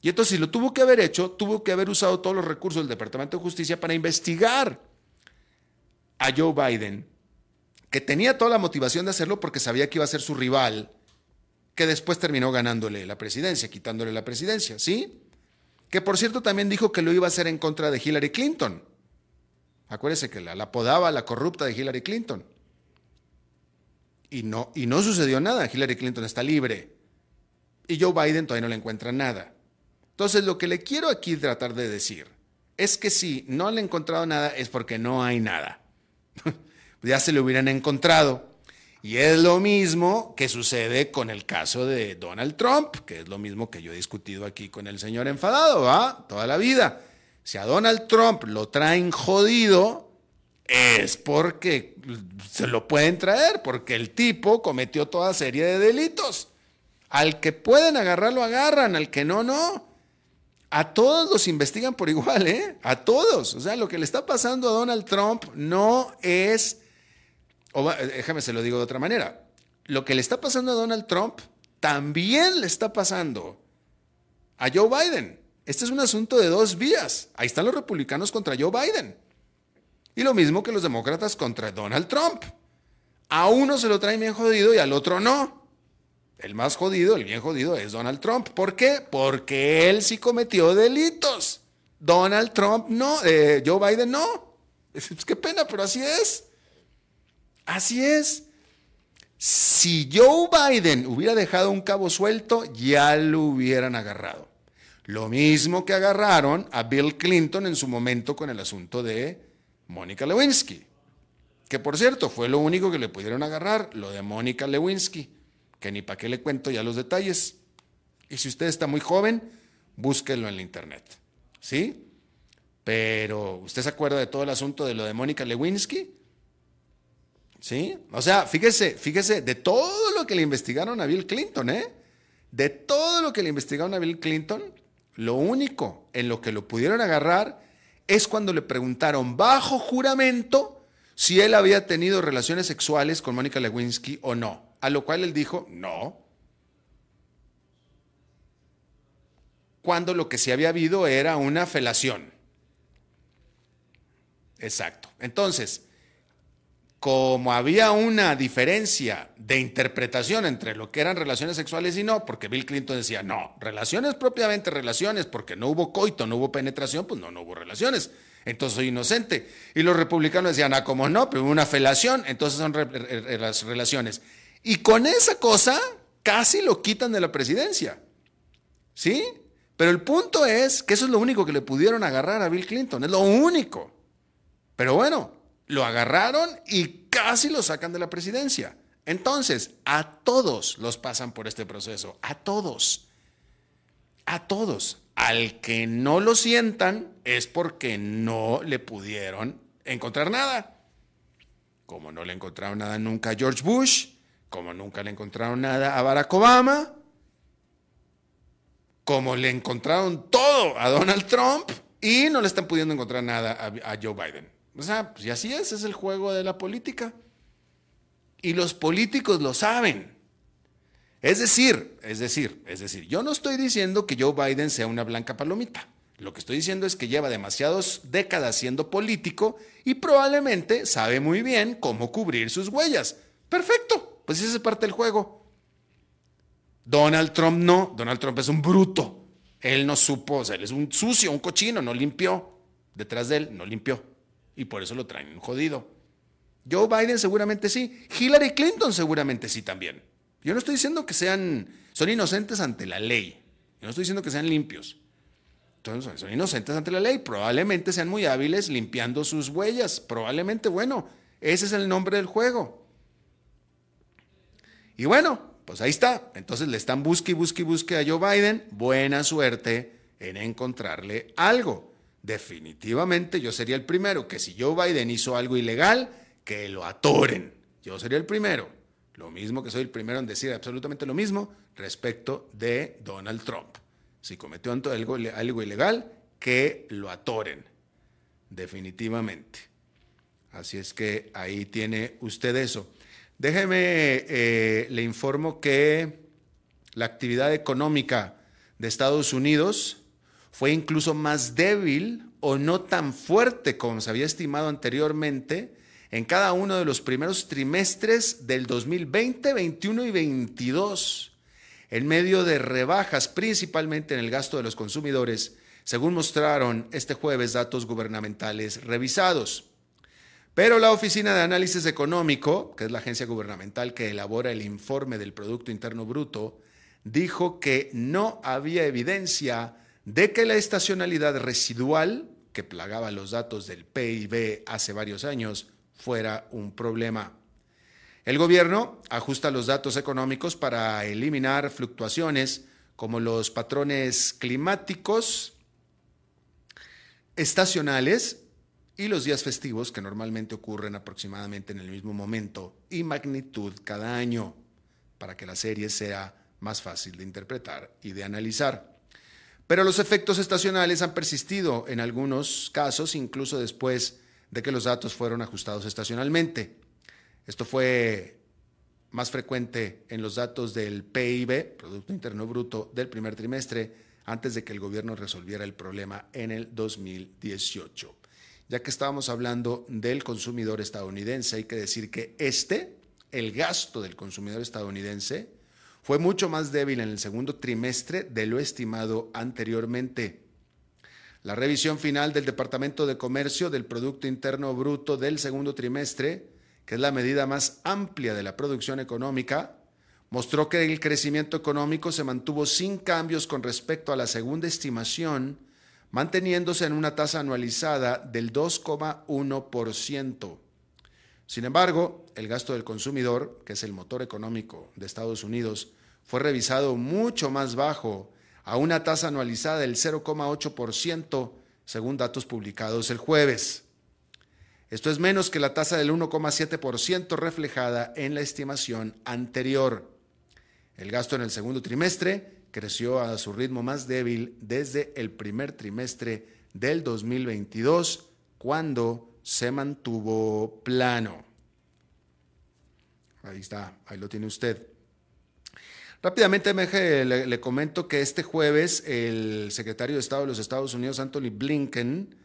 Y entonces si lo tuvo que haber hecho, tuvo que haber usado todos los recursos del Departamento de Justicia para investigar a Joe Biden que tenía toda la motivación de hacerlo porque sabía que iba a ser su rival, que después terminó ganándole la presidencia, quitándole la presidencia, ¿sí? Que por cierto también dijo que lo iba a hacer en contra de Hillary Clinton. Acuérdese que la, apodaba la corrupta de Hillary Clinton. Y no, y no sucedió nada. Hillary Clinton está libre. Y Joe Biden todavía no le encuentra nada. Entonces, lo que le quiero aquí tratar de decir es que si no le he encontrado nada es porque no hay nada. ya se le hubieran encontrado. Y es lo mismo que sucede con el caso de Donald Trump, que es lo mismo que yo he discutido aquí con el señor enfadado, ¿va? Toda la vida. Si a Donald Trump lo traen jodido, es porque se lo pueden traer, porque el tipo cometió toda serie de delitos. Al que pueden agarrar, lo agarran, al que no, no. A todos los investigan por igual, ¿eh? A todos. O sea, lo que le está pasando a Donald Trump no es o déjame se lo digo de otra manera, lo que le está pasando a Donald Trump también le está pasando a Joe Biden. Este es un asunto de dos vías. Ahí están los republicanos contra Joe Biden. Y lo mismo que los demócratas contra Donald Trump. A uno se lo trae bien jodido y al otro no. El más jodido, el bien jodido es Donald Trump. ¿Por qué? Porque él sí cometió delitos. Donald Trump no, eh, Joe Biden no. qué pena, pero así es. Así es. Si Joe Biden hubiera dejado un cabo suelto, ya lo hubieran agarrado. Lo mismo que agarraron a Bill Clinton en su momento con el asunto de Mónica Lewinsky. Que por cierto, fue lo único que le pudieron agarrar, lo de Mónica Lewinsky. Que ni para qué le cuento ya los detalles. Y si usted está muy joven, búsquelo en la internet. ¿Sí? Pero, ¿usted se acuerda de todo el asunto de lo de Mónica Lewinsky? ¿Sí? O sea, fíjese, fíjese, de todo lo que le investigaron a Bill Clinton, ¿eh? De todo lo que le investigaron a Bill Clinton, lo único en lo que lo pudieron agarrar es cuando le preguntaron bajo juramento si él había tenido relaciones sexuales con Mónica Lewinsky o no. A lo cual él dijo, no. Cuando lo que sí había habido era una felación. Exacto. Entonces, como había una diferencia de interpretación entre lo que eran relaciones sexuales y no, porque Bill Clinton decía, no, relaciones propiamente relaciones, porque no hubo coito, no hubo penetración, pues no, no hubo relaciones. Entonces soy inocente. Y los republicanos decían, ah, como no, pero hubo una felación, entonces son las relaciones. Y con esa cosa casi lo quitan de la presidencia. ¿Sí? Pero el punto es que eso es lo único que le pudieron agarrar a Bill Clinton, es lo único. Pero bueno, lo agarraron y casi lo sacan de la presidencia. Entonces, a todos los pasan por este proceso, a todos, a todos. Al que no lo sientan es porque no le pudieron encontrar nada. Como no le encontraron nada nunca a George Bush, como nunca le encontraron nada a Barack Obama, como le encontraron todo a Donald Trump y no le están pudiendo encontrar nada a, Joe Biden. O sea, pues y así es, es el juego de la política. Y los políticos lo saben. Es decir, es decir, es decir, yo no estoy diciendo que Joe Biden sea una blanca palomita. Lo que estoy diciendo es que lleva demasiadas décadas siendo político y probablemente sabe muy bien cómo cubrir sus huellas. Perfecto, pues esa es parte del juego. Donald Trump no, Donald Trump es un bruto. Él no supo, o sea, él es un sucio, un cochino, no limpió. Detrás de él no limpió y por eso lo traen jodido. Joe Biden seguramente sí. Hillary Clinton seguramente sí también. Yo no estoy diciendo que sean, son inocentes ante la ley. Yo no estoy diciendo que sean limpios. Entonces, son inocentes ante la ley. Probablemente sean muy hábiles limpiando sus huellas. Probablemente, bueno, ese es el nombre del juego. Y bueno, pues ahí está. Entonces le están busque busque busque a Joe Biden. Buena suerte en encontrarle algo. Definitivamente yo sería el primero que si Joe Biden hizo algo ilegal, que lo atoren. Yo sería el primero. Lo mismo que soy el primero en decir absolutamente lo mismo respecto de Donald Trump. Si cometió algo, algo ilegal, que lo atoren. Definitivamente. Así es que ahí tiene usted eso. Déjeme, eh, le informo que la actividad económica de Estados Unidos fue incluso más débil o no tan fuerte como se había estimado anteriormente en cada uno de los primeros trimestres del 2020, 21 y 22, en medio de rebajas principalmente en el gasto de los consumidores, según mostraron este jueves datos gubernamentales revisados. Pero la Oficina de Análisis Económico, que es la agencia gubernamental que elabora el informe del Producto Interno Bruto, dijo que no había evidencia de que la estacionalidad residual, que plagaba los datos del PIB hace varios años, fuera un problema. El gobierno ajusta los datos económicos para eliminar fluctuaciones como los patrones climáticos estacionales y los días festivos que normalmente ocurren aproximadamente en el mismo momento y magnitud cada año, para que la serie sea más fácil de interpretar y de analizar. Pero los efectos estacionales han persistido en algunos casos, incluso después de que los datos fueron ajustados estacionalmente. Esto fue más frecuente en los datos del PIB, Producto Interno Bruto, del primer trimestre, antes de que el gobierno resolviera el problema en el 2018 ya que estábamos hablando del consumidor estadounidense, hay que decir que este, el gasto del consumidor estadounidense, fue mucho más débil en el segundo trimestre de lo estimado anteriormente. La revisión final del Departamento de Comercio del Producto Interno Bruto del segundo trimestre, que es la medida más amplia de la producción económica, mostró que el crecimiento económico se mantuvo sin cambios con respecto a la segunda estimación manteniéndose en una tasa anualizada del 2,1%. Sin embargo, el gasto del consumidor, que es el motor económico de Estados Unidos, fue revisado mucho más bajo, a una tasa anualizada del 0,8%, según datos publicados el jueves. Esto es menos que la tasa del 1,7% reflejada en la estimación anterior. El gasto en el segundo trimestre creció a su ritmo más débil desde el primer trimestre del 2022, cuando se mantuvo plano. Ahí está, ahí lo tiene usted. Rápidamente le, le, comento que este jueves el secretario de Estado de los Estados Unidos, Anthony Blinken,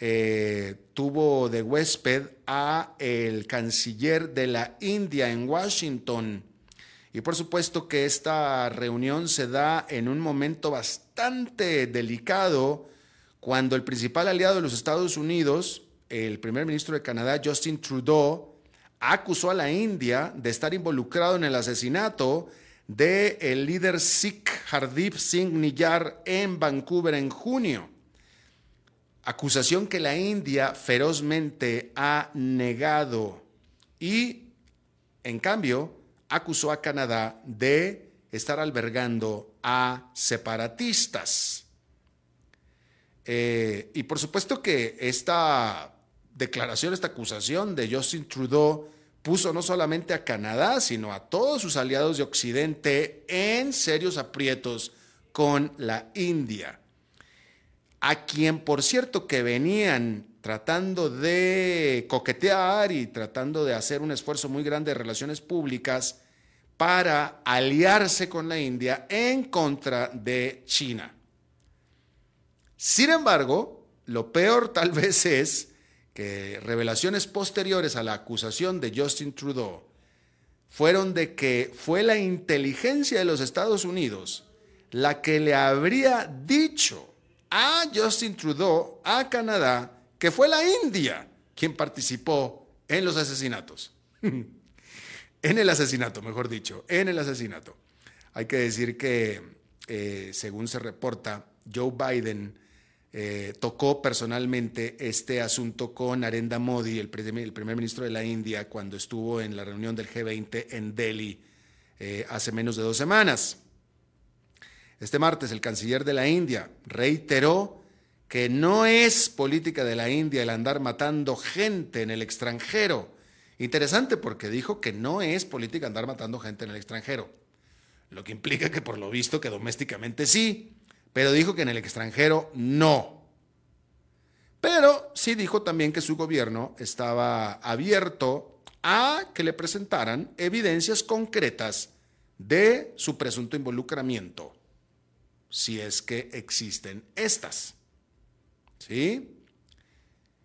eh, tuvo de huésped a el canciller de la India en Washington, y por supuesto que esta reunión se da en un momento bastante delicado cuando el principal aliado de los Estados Unidos, el primer ministro de Canadá, Justin Trudeau, acusó a la India de estar involucrado en el asesinato del el líder Sikh Hardeep Singh Niyar en Vancouver en junio. Acusación que la India ferozmente ha negado. Y, en cambio, acusó a Canadá de estar albergando a separatistas. Eh, y por supuesto que esta declaración, esta acusación de Justin Trudeau puso no solamente a Canadá, sino a todos sus aliados de Occidente en serios aprietos con la India, a quien por cierto que venían tratando de coquetear y tratando de hacer un esfuerzo muy grande de relaciones públicas para aliarse con la India en contra de China. Sin embargo, lo peor tal vez es que revelaciones posteriores a la acusación de Justin Trudeau fueron de que fue la inteligencia de los Estados Unidos la que le habría dicho a Justin Trudeau, a Canadá, que fue la India quien participó en los asesinatos. en el asesinato, mejor dicho, en el asesinato. Hay que decir que, eh, según se reporta, Joe Biden eh, tocó personalmente este asunto con Arenda Modi, el, primer ministro de la India, cuando estuvo en la reunión del G20 en Delhi eh, hace menos de dos semanas. Este martes, el canciller de la India reiteró que no es política de la India el andar matando gente en el extranjero. Interesante porque dijo que no es política andar matando gente en el extranjero. Lo que implica que por lo visto que domésticamente sí, pero dijo que en el extranjero no. Pero sí dijo también que su gobierno estaba abierto a que le presentaran evidencias concretas de su presunto involucramiento, si es que existen estas. ¿Sí?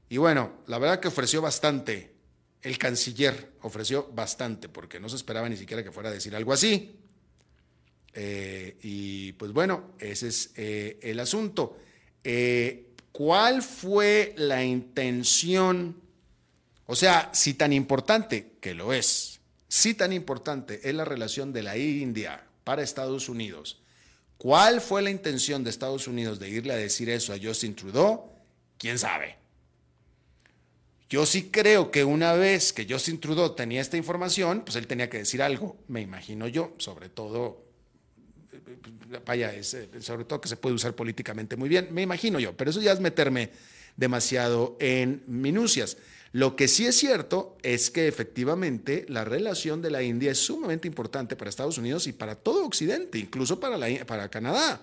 Y bueno, la verdad que ofreció bastante. El canciller ofreció bastante, porque no se esperaba ni siquiera que fuera a decir algo así. Eh, y pues bueno, ese es eh, el asunto. Eh, ¿Cuál fue la intención? O sea, si tan importante, que lo es, si tan importante es la relación de la India para Estados Unidos, ¿cuál fue la intención de Estados Unidos de irle a decir eso a Justin Trudeau? ¿Quién sabe? Yo sí creo que una vez que Justin Trudeau tenía esta información, pues él tenía que decir algo, me imagino yo, sobre todo vaya, es, eh, sobre todo que se puede usar políticamente muy bien, me imagino yo, pero eso ya es meterme demasiado en minucias. Lo que sí es cierto es que efectivamente la relación de la India es sumamente importante para Estados Unidos y para todo Occidente, incluso para, para Canadá.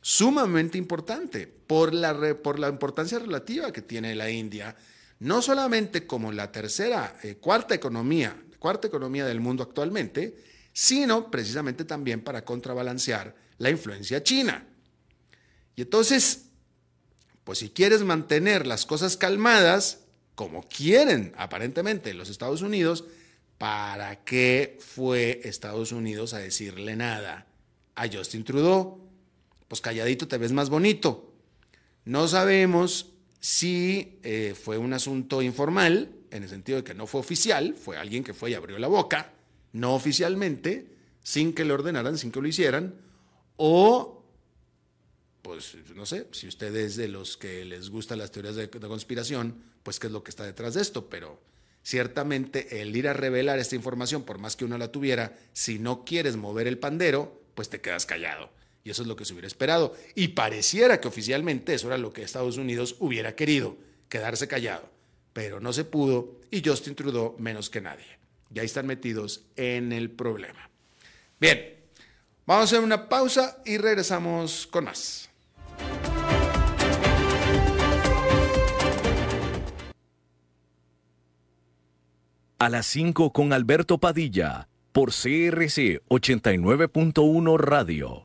Sumamente importante por la, por la importancia relativa que tiene la India, no solamente como la tercera, eh, cuarta economía, cuarta economía del mundo actualmente, sino precisamente también para contrabalancear la influencia china. Y entonces, pues si quieres mantener las cosas calmadas, como quieren aparentemente los Estados Unidos, ¿para qué fue Estados Unidos a decirle nada a Justin Trudeau? Pues calladito te ves más bonito. No sabemos si eh, fue un asunto informal, en el sentido de que no fue oficial, fue alguien que fue y abrió la boca, no oficialmente, sin que le ordenaran, sin que lo hicieran, o, pues no sé, si usted es de los que les gustan las teorías de, conspiración, pues qué es lo que está detrás de esto, pero ciertamente el ir a revelar esta información, por más que uno la tuviera, si no quieres mover el pandero, pues te quedas callado. Y eso es lo que se hubiera esperado. Y pareciera que oficialmente eso era lo que Estados Unidos hubiera querido, quedarse callado. Pero no se pudo y Justin Trudeau menos que nadie ya están metidos en el problema. Bien, vamos a hacer una pausa y regresamos con más. A las 5 con Alberto Padilla, por CRC 89.1 Radio.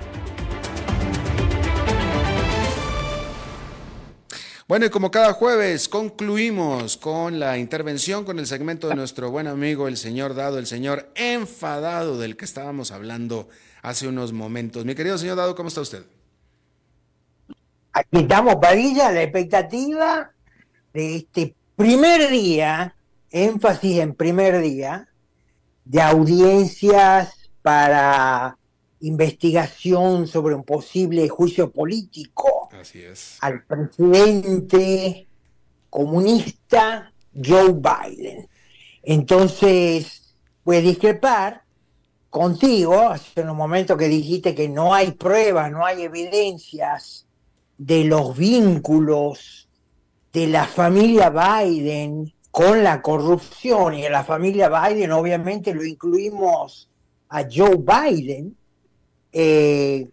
Bueno, y como cada jueves concluimos con la intervención, con el segmento de nuestro buen amigo, el señor Dado, el señor enfadado del que estábamos hablando hace unos momentos. Mi querido señor Dado, ¿cómo está usted? Aquí estamos, Padilla, la expectativa de este primer día, énfasis en primer día, de audiencias para investigación sobre un posible juicio político Al presidente comunista Joe Biden. Entonces, voy a discrepar contigo, hace un momento que dijiste que no hay pruebas, no hay evidencias de los vínculos de la familia Biden con la corrupción, y en la familia Biden obviamente lo incluimos a Joe Biden, eh,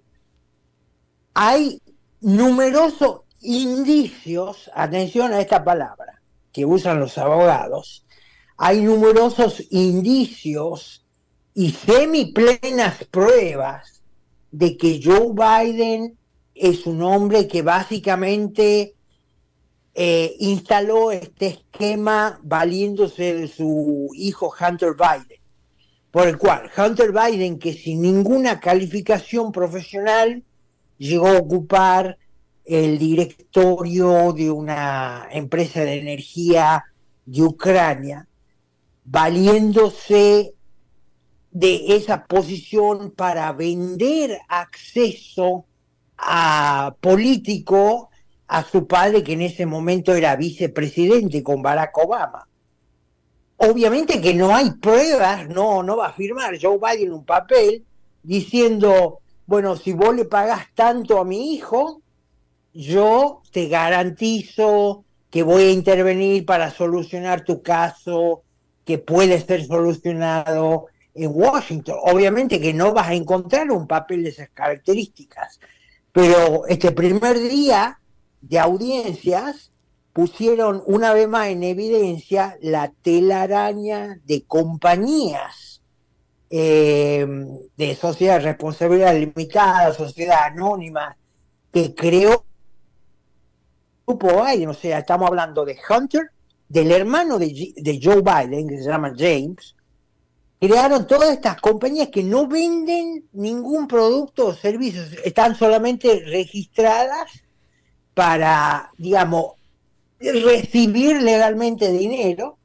hay numerosos indicios, atención a esta palabra que usan los abogados, hay numerosos indicios y semiplenas pruebas de que Joe Biden es un hombre que básicamente eh, instaló este esquema valiéndose de su hijo Hunter Biden, por el cual Hunter Biden, que sin ninguna calificación profesional llegó a ocupar el directorio de una empresa de energía de Ucrania, valiéndose de esa posición para vender acceso a político a su padre, que en ese momento era vicepresidente con Barack Obama. Obviamente que no hay pruebas, no, no va a firmar Joe Biden un papel diciendo, bueno, si vos le pagás tanto a mi hijo, yo te garantizo que voy a intervenir para solucionar tu caso, que puede ser solucionado en Washington. Obviamente que no vas a encontrar un papel de esas características, pero este primer día de audiencias pusieron una vez más en evidencia la telaraña de compañías eh, de sociedad de responsabilidad limitada, sociedad anónima, que creó grupo Biden, o sea, estamos hablando de Hunter, del hermano de, de Joe Biden, que se llama James, crearon todas estas compañías que no venden ningún producto o servicio, están solamente registradas para, digamos, recibir legalmente dinero.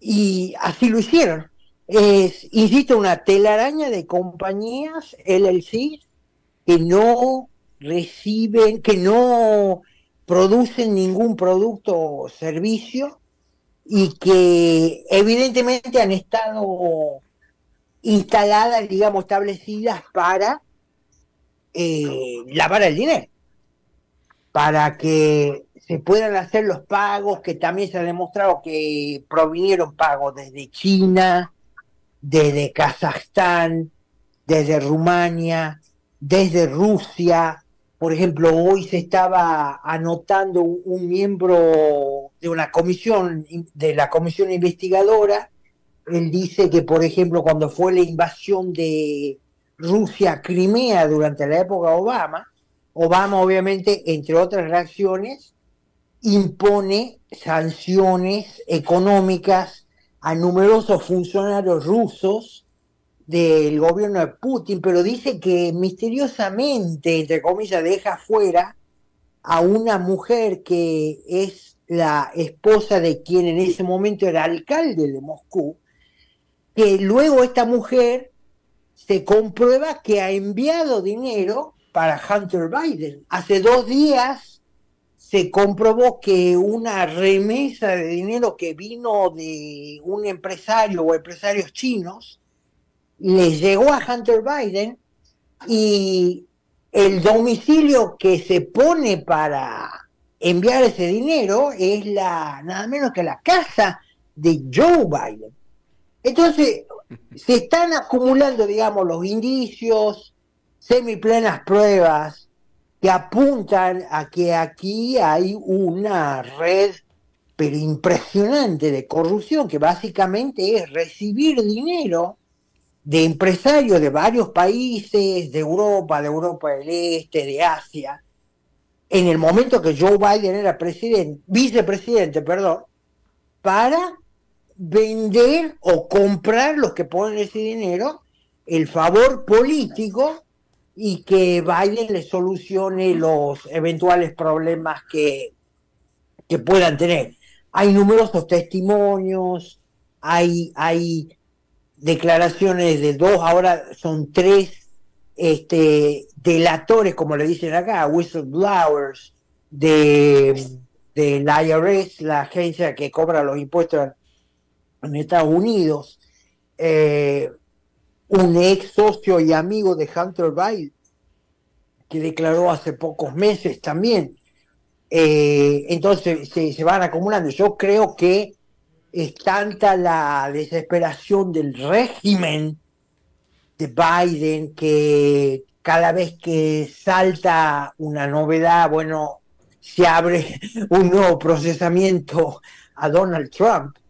Y así lo hicieron. Es, insisto, una telaraña de compañías LLC que no reciben, que no producen ningún producto o servicio y que evidentemente han estado instaladas, digamos, establecidas para eh, lavar el dinero. Para que se puedan hacer los pagos, que también se ha demostrado que provinieron pagos desde China, desde Kazajstán, desde Rumania, desde Rusia. Por ejemplo, hoy se estaba anotando un, miembro de una comisión, de la comisión investigadora, él dice que, por ejemplo, cuando fue la invasión de Rusia a Crimea durante la época Obama, Obama, obviamente, entre otras reacciones, impone sanciones económicas a numerosos funcionarios rusos del gobierno de Putin, pero dice que misteriosamente, entre comillas, deja fuera a una mujer que es la esposa de quien en ese momento era alcalde de Moscú, que luego esta mujer se comprueba que ha enviado dinero para Hunter Biden. Hace dos días se comprobó que una remesa de dinero que vino de un empresario o empresarios chinos le llegó a Hunter Biden y el domicilio que se pone para enviar ese dinero es la nada menos que la casa de Joe Biden. Entonces, se están acumulando, digamos, los indicios, semiplenas pruebas que apuntan a que aquí hay una red pero impresionante de corrupción que básicamente es recibir dinero de empresarios de varios países, de Europa, de Europa del Este, de Asia, en el momento que Joe Biden era presidente, vicepresidente, perdón, para vender o comprar los que ponen ese dinero el favor político y que Biden le solucione los eventuales problemas que, que puedan tener. Hay numerosos testimonios, hay, hay declaraciones de dos, ahora son tres este, delatores, como le dicen acá, whistleblowers, de del IRS, la agencia que cobra los impuestos en Estados Unidos, eh, un ex socio y amigo de Hunter Biden, que declaró hace pocos meses también. Eh, entonces se, se, van acumulando. Yo creo que es tanta la desesperación del régimen de Biden que cada vez que salta una novedad, bueno, se abre un nuevo procesamiento a Donald Trump.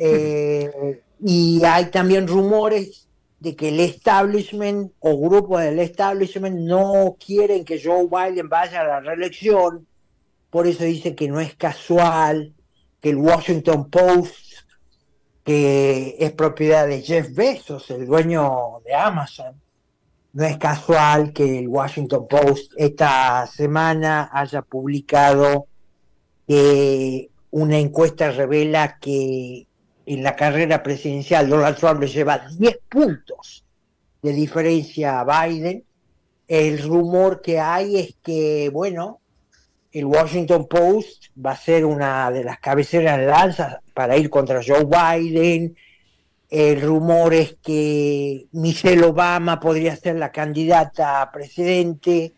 Eh, y hay también rumores de que el establishment o grupos del establishment no quieren que Joe Biden vaya a la reelección, por eso dice que no es casual que el Washington Post, que es propiedad de Jeff Bezos, el dueño de Amazon, no es casual que el Washington Post esta semana haya publicado que una encuesta revela que en la carrera presidencial Donald Trump le lleva 10 puntos de diferencia a Biden. El rumor que hay es que, bueno, el Washington Post va a ser una de las cabeceras de lanza para ir contra Joe Biden. El rumor es que Michelle Obama podría ser la candidata a presidente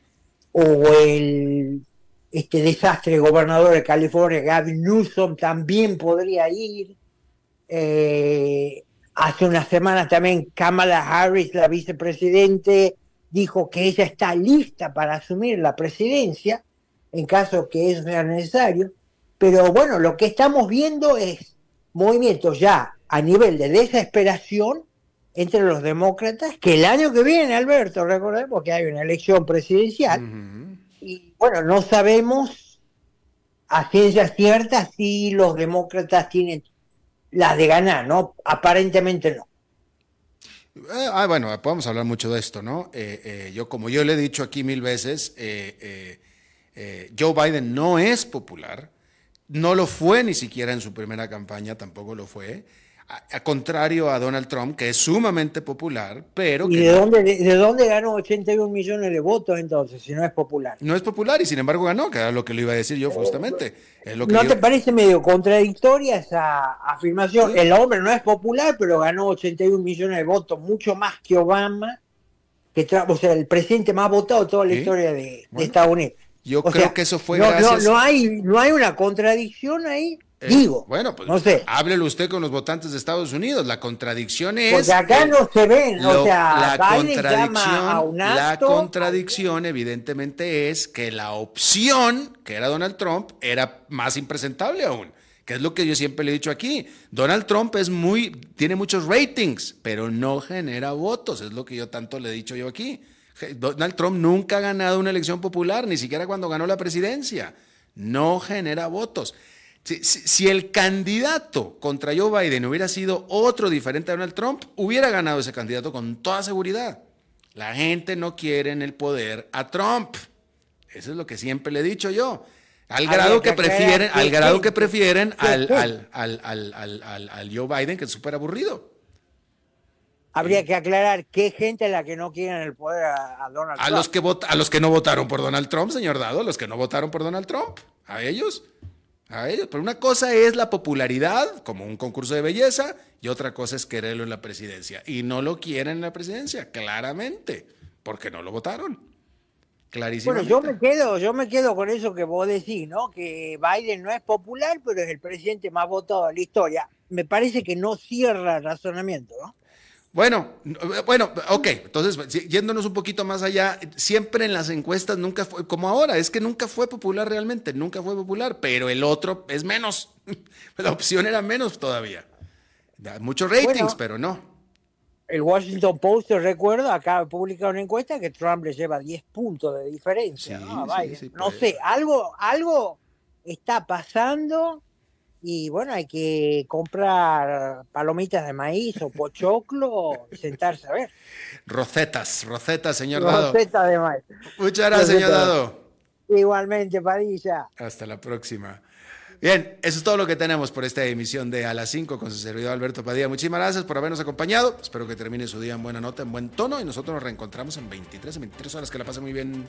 o el este desastre gobernador de California, Gavin Newsom, también podría ir. Eh, hace unas semanas también Kamala Harris, la vicepresidente, dijo que ella está lista para asumir la presidencia en caso que eso sea necesario. Pero bueno, lo que estamos viendo es movimientos ya a nivel de desesperación entre los demócratas, que el año que viene, Alberto, recordemos que hay una elección presidencial, y bueno, no sabemos a ciencia cierta si los demócratas tienen la de ganar, ¿no? Aparentemente no. Eh, ah, bueno, podemos hablar mucho de esto, ¿no? Eh, eh, yo, como yo le he dicho aquí mil veces, Joe Biden no es popular, no lo fue ni siquiera en su primera campaña, tampoco lo fue a, contrario a Donald Trump, que es sumamente popular, pero... ¿Y de, dónde, de, dónde ganó 81 millones de votos entonces, si no es popular? No es popular y sin embargo ganó, que era lo que le iba a decir yo justamente. ¿No te parece medio contradictoria esa afirmación? El hombre no es popular, pero ganó 81 millones de votos, mucho más que Obama, que o sea, el presidente más votado de toda la historia de, Estados Unidos. Yo creo que eso fue no, gracias... no, hay, no hay una contradicción ahí. Eh, Digo, bueno, pues no sé. háblelo usted con los votantes de Estados Unidos. La contradicción es. Porque acá no se ven, o sea, la contradicción, la contradicción, evidentemente, es que la opción, que era Donald Trump, era más impresentable aún. Que es lo que yo siempre le he dicho aquí. Donald Trump es muy, tiene muchos ratings, pero no genera votos. Es lo que yo tanto le he dicho yo aquí. Donald Trump nunca ha ganado una elección popular, ni siquiera cuando ganó la presidencia. No genera votos. Si, el candidato contra Joe Biden hubiera sido otro diferente a Donald Trump, hubiera ganado ese candidato con toda seguridad. La gente no quiere en el poder a Trump. Eso es lo que siempre le he dicho yo. Al grado que, prefieren, al grado que prefieren al, al, Joe Biden, que es súper aburrido. Habría que aclarar qué gente es la que no quiere en el poder a, Donald Trump. Los que a los que no votaron por Donald Trump, señor Dado, los que no votaron por Donald Trump. A ellos a ellos. Pero una cosa es la popularidad, como un concurso de belleza, y otra cosa es quererlo en la presidencia. Y no lo quieren en la presidencia, claramente, porque no lo votaron. Clarísimo. Bueno, yo me quedo, yo me quedo con eso que vos decís, ¿no? Que Biden no es popular, pero es el presidente más votado de la historia. Me parece que no cierra el razonamiento, ¿no? Bueno, bueno, ok, entonces yéndonos un poquito más allá, siempre en las encuestas nunca fue como ahora, es que nunca fue popular realmente, nunca fue popular, pero el otro es menos, la opción era menos todavía. Muchos ratings, pero no. El Washington Post, recuerdo, acaba de publicar una encuesta que Trump le lleva 10 puntos de diferencia. ¿no? no sé, algo, algo está pasando y bueno, hay que comprar palomitas de maíz o pochoclo y sentarse a ver. Rocetas, rocetas, señor Dado. Rocetas de maíz. Muchas gracias, señor Dado. Igualmente, Padilla. Hasta la próxima. Bien, eso es todo lo que tenemos por esta emisión de A las 5 con su servidor Alberto Padilla. Muchísimas gracias por habernos acompañado. Espero que termine su día en buena nota, en buen tono y nosotros nos reencontramos en 23, en 23 horas. Que la pasen muy bien.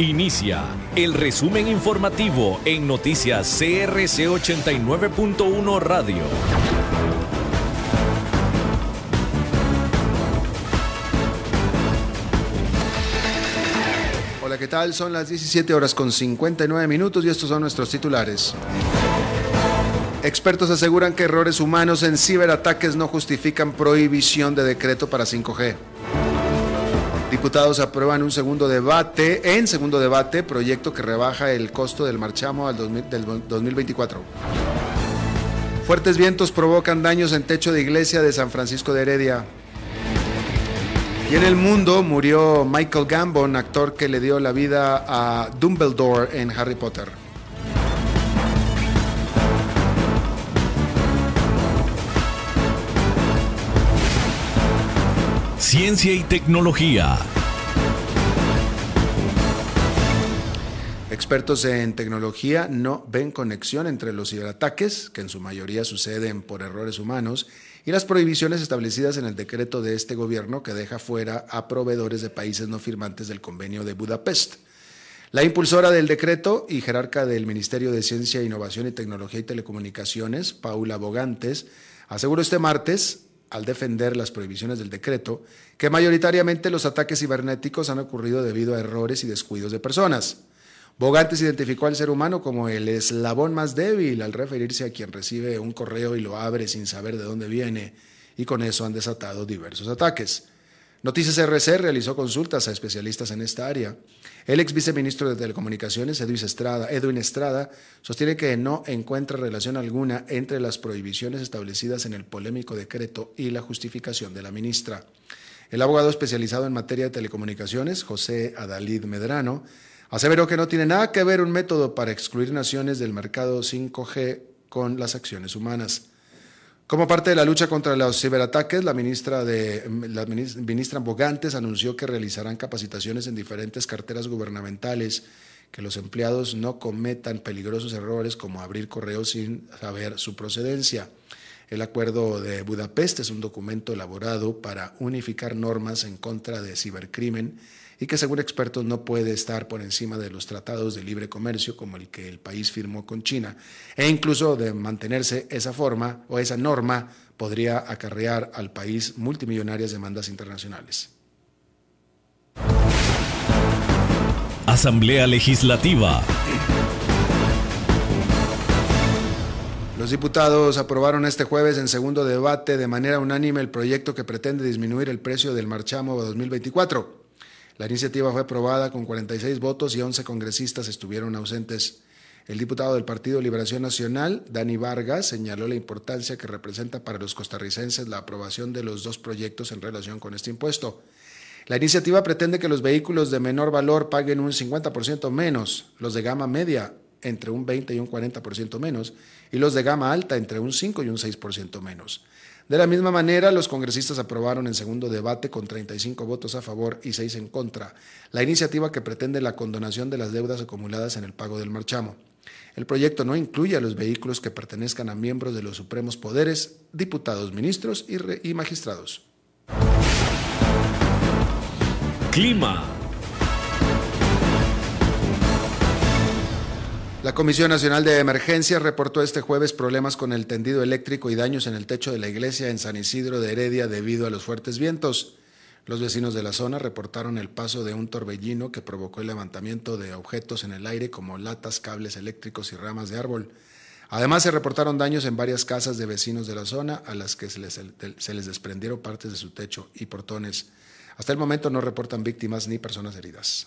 Inicia el resumen informativo en noticias CRC 89.1 Radio. Hola, ¿qué tal? Son las 17 horas con 59 minutos y estos son nuestros titulares. Expertos aseguran que errores humanos en ciberataques no justifican prohibición de decreto para 5G. Diputados aprueban un segundo debate, en segundo debate, proyecto que rebaja el costo del marchamo al del 2024. Fuertes vientos provocan daños en techo de iglesia de San Francisco de Heredia. Y en el mundo murió Michael Gambon, actor que le dio la vida a Dumbledore en Harry Potter. Ciencia y tecnología. Expertos en tecnología no ven conexión entre los ciberataques, que en su mayoría suceden por errores humanos, y las prohibiciones establecidas en el decreto de este gobierno que deja fuera a proveedores de países no firmantes del convenio de Budapest. La impulsora del decreto y jerarca del Ministerio de Ciencia, Innovación y Tecnología y Telecomunicaciones, Paula Bogantes, aseguró este martes al defender las prohibiciones del decreto, que mayoritariamente los ataques cibernéticos han ocurrido debido a errores y descuidos de personas. Bogantes identificó al ser humano como el eslabón más débil al referirse a quien recibe un correo y lo abre sin saber de dónde viene, y con eso han desatado diversos ataques. Noticias RC realizó consultas a especialistas en esta área. El ex viceministro de Telecomunicaciones, Edwin Estrada, Edwin Estrada, sostiene que no encuentra relación alguna entre las prohibiciones establecidas en el polémico decreto y la justificación de la ministra. El abogado especializado en materia de telecomunicaciones, José Adalid Medrano, aseveró que no tiene nada que ver un método para excluir naciones del mercado 5G con las acciones humanas. Como parte de la lucha contra los ciberataques, la ministra, de, la ministra Bogantes anunció que realizarán capacitaciones en diferentes carteras gubernamentales, que los empleados no cometan peligrosos errores como abrir correos sin saber su procedencia. El Acuerdo de Budapest es un documento elaborado para unificar normas en contra de cibercrimen y que según expertos no puede estar por encima de los tratados de libre comercio como el que el país firmó con China. E incluso de mantenerse esa forma o esa norma podría acarrear al país multimillonarias demandas internacionales. Asamblea Legislativa. Los diputados aprobaron este jueves en segundo debate de manera unánime el proyecto que pretende disminuir el precio del marchamo 2024. La iniciativa fue aprobada con 46 votos y 11 congresistas estuvieron ausentes. El diputado del Partido Liberación Nacional, Dani Vargas, señaló la importancia que representa para los costarricenses la aprobación de los dos proyectos en relación con este impuesto. La iniciativa pretende que los vehículos de menor valor paguen un 50% menos, los de gama media entre un 20 y un 40% menos, y los de gama alta entre un 5 y un 6% menos. De la misma manera, los congresistas aprobaron en segundo debate con 35 votos a favor y 6 en contra la iniciativa que pretende la condonación de las deudas acumuladas en el pago del marchamo. El proyecto no incluye a los vehículos que pertenezcan a miembros de los supremos poderes, diputados, ministros y, y magistrados. Clima. La Comisión Nacional de Emergencias reportó este jueves problemas con el tendido eléctrico y daños en el techo de la iglesia en San Isidro de Heredia debido a los fuertes vientos. Los vecinos de la zona reportaron el paso de un torbellino que provocó el levantamiento de objetos en el aire como latas, cables eléctricos y ramas de árbol. Además, se reportaron daños en varias casas de vecinos de la zona a las que se les, se les desprendieron partes de su techo y portones. Hasta el momento no reportan víctimas ni personas heridas.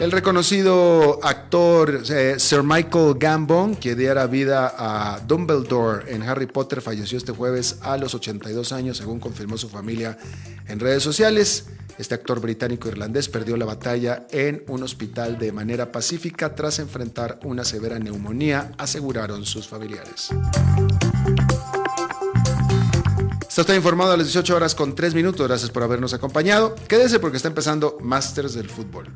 El reconocido actor eh, Sir Michael Gambon, que diera vida a Dumbledore en Harry Potter, falleció este jueves a los 82 años, según confirmó su familia en redes sociales. Este actor británico-irlandés perdió la batalla en un hospital de manera pacífica tras enfrentar una severa neumonía, aseguraron sus familiares. Está informado a las 18 horas con 3 minutos. Gracias por habernos acompañado. Quédese porque está empezando Masters del Fútbol.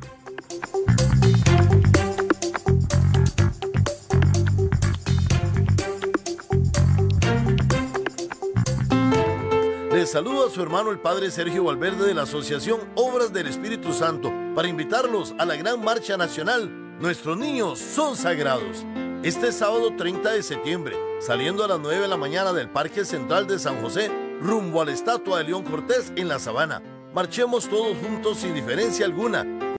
Saludo a su hermano el Padre Sergio Valverde de la Asociación Obras del Espíritu Santo para invitarlos a la gran marcha nacional. Nuestros niños son sagrados. Este sábado 30 de septiembre, saliendo a las 9 de la mañana del Parque Central de San José, rumbo a la estatua de León Cortés en la Sabana. Marchemos todos juntos sin diferencia alguna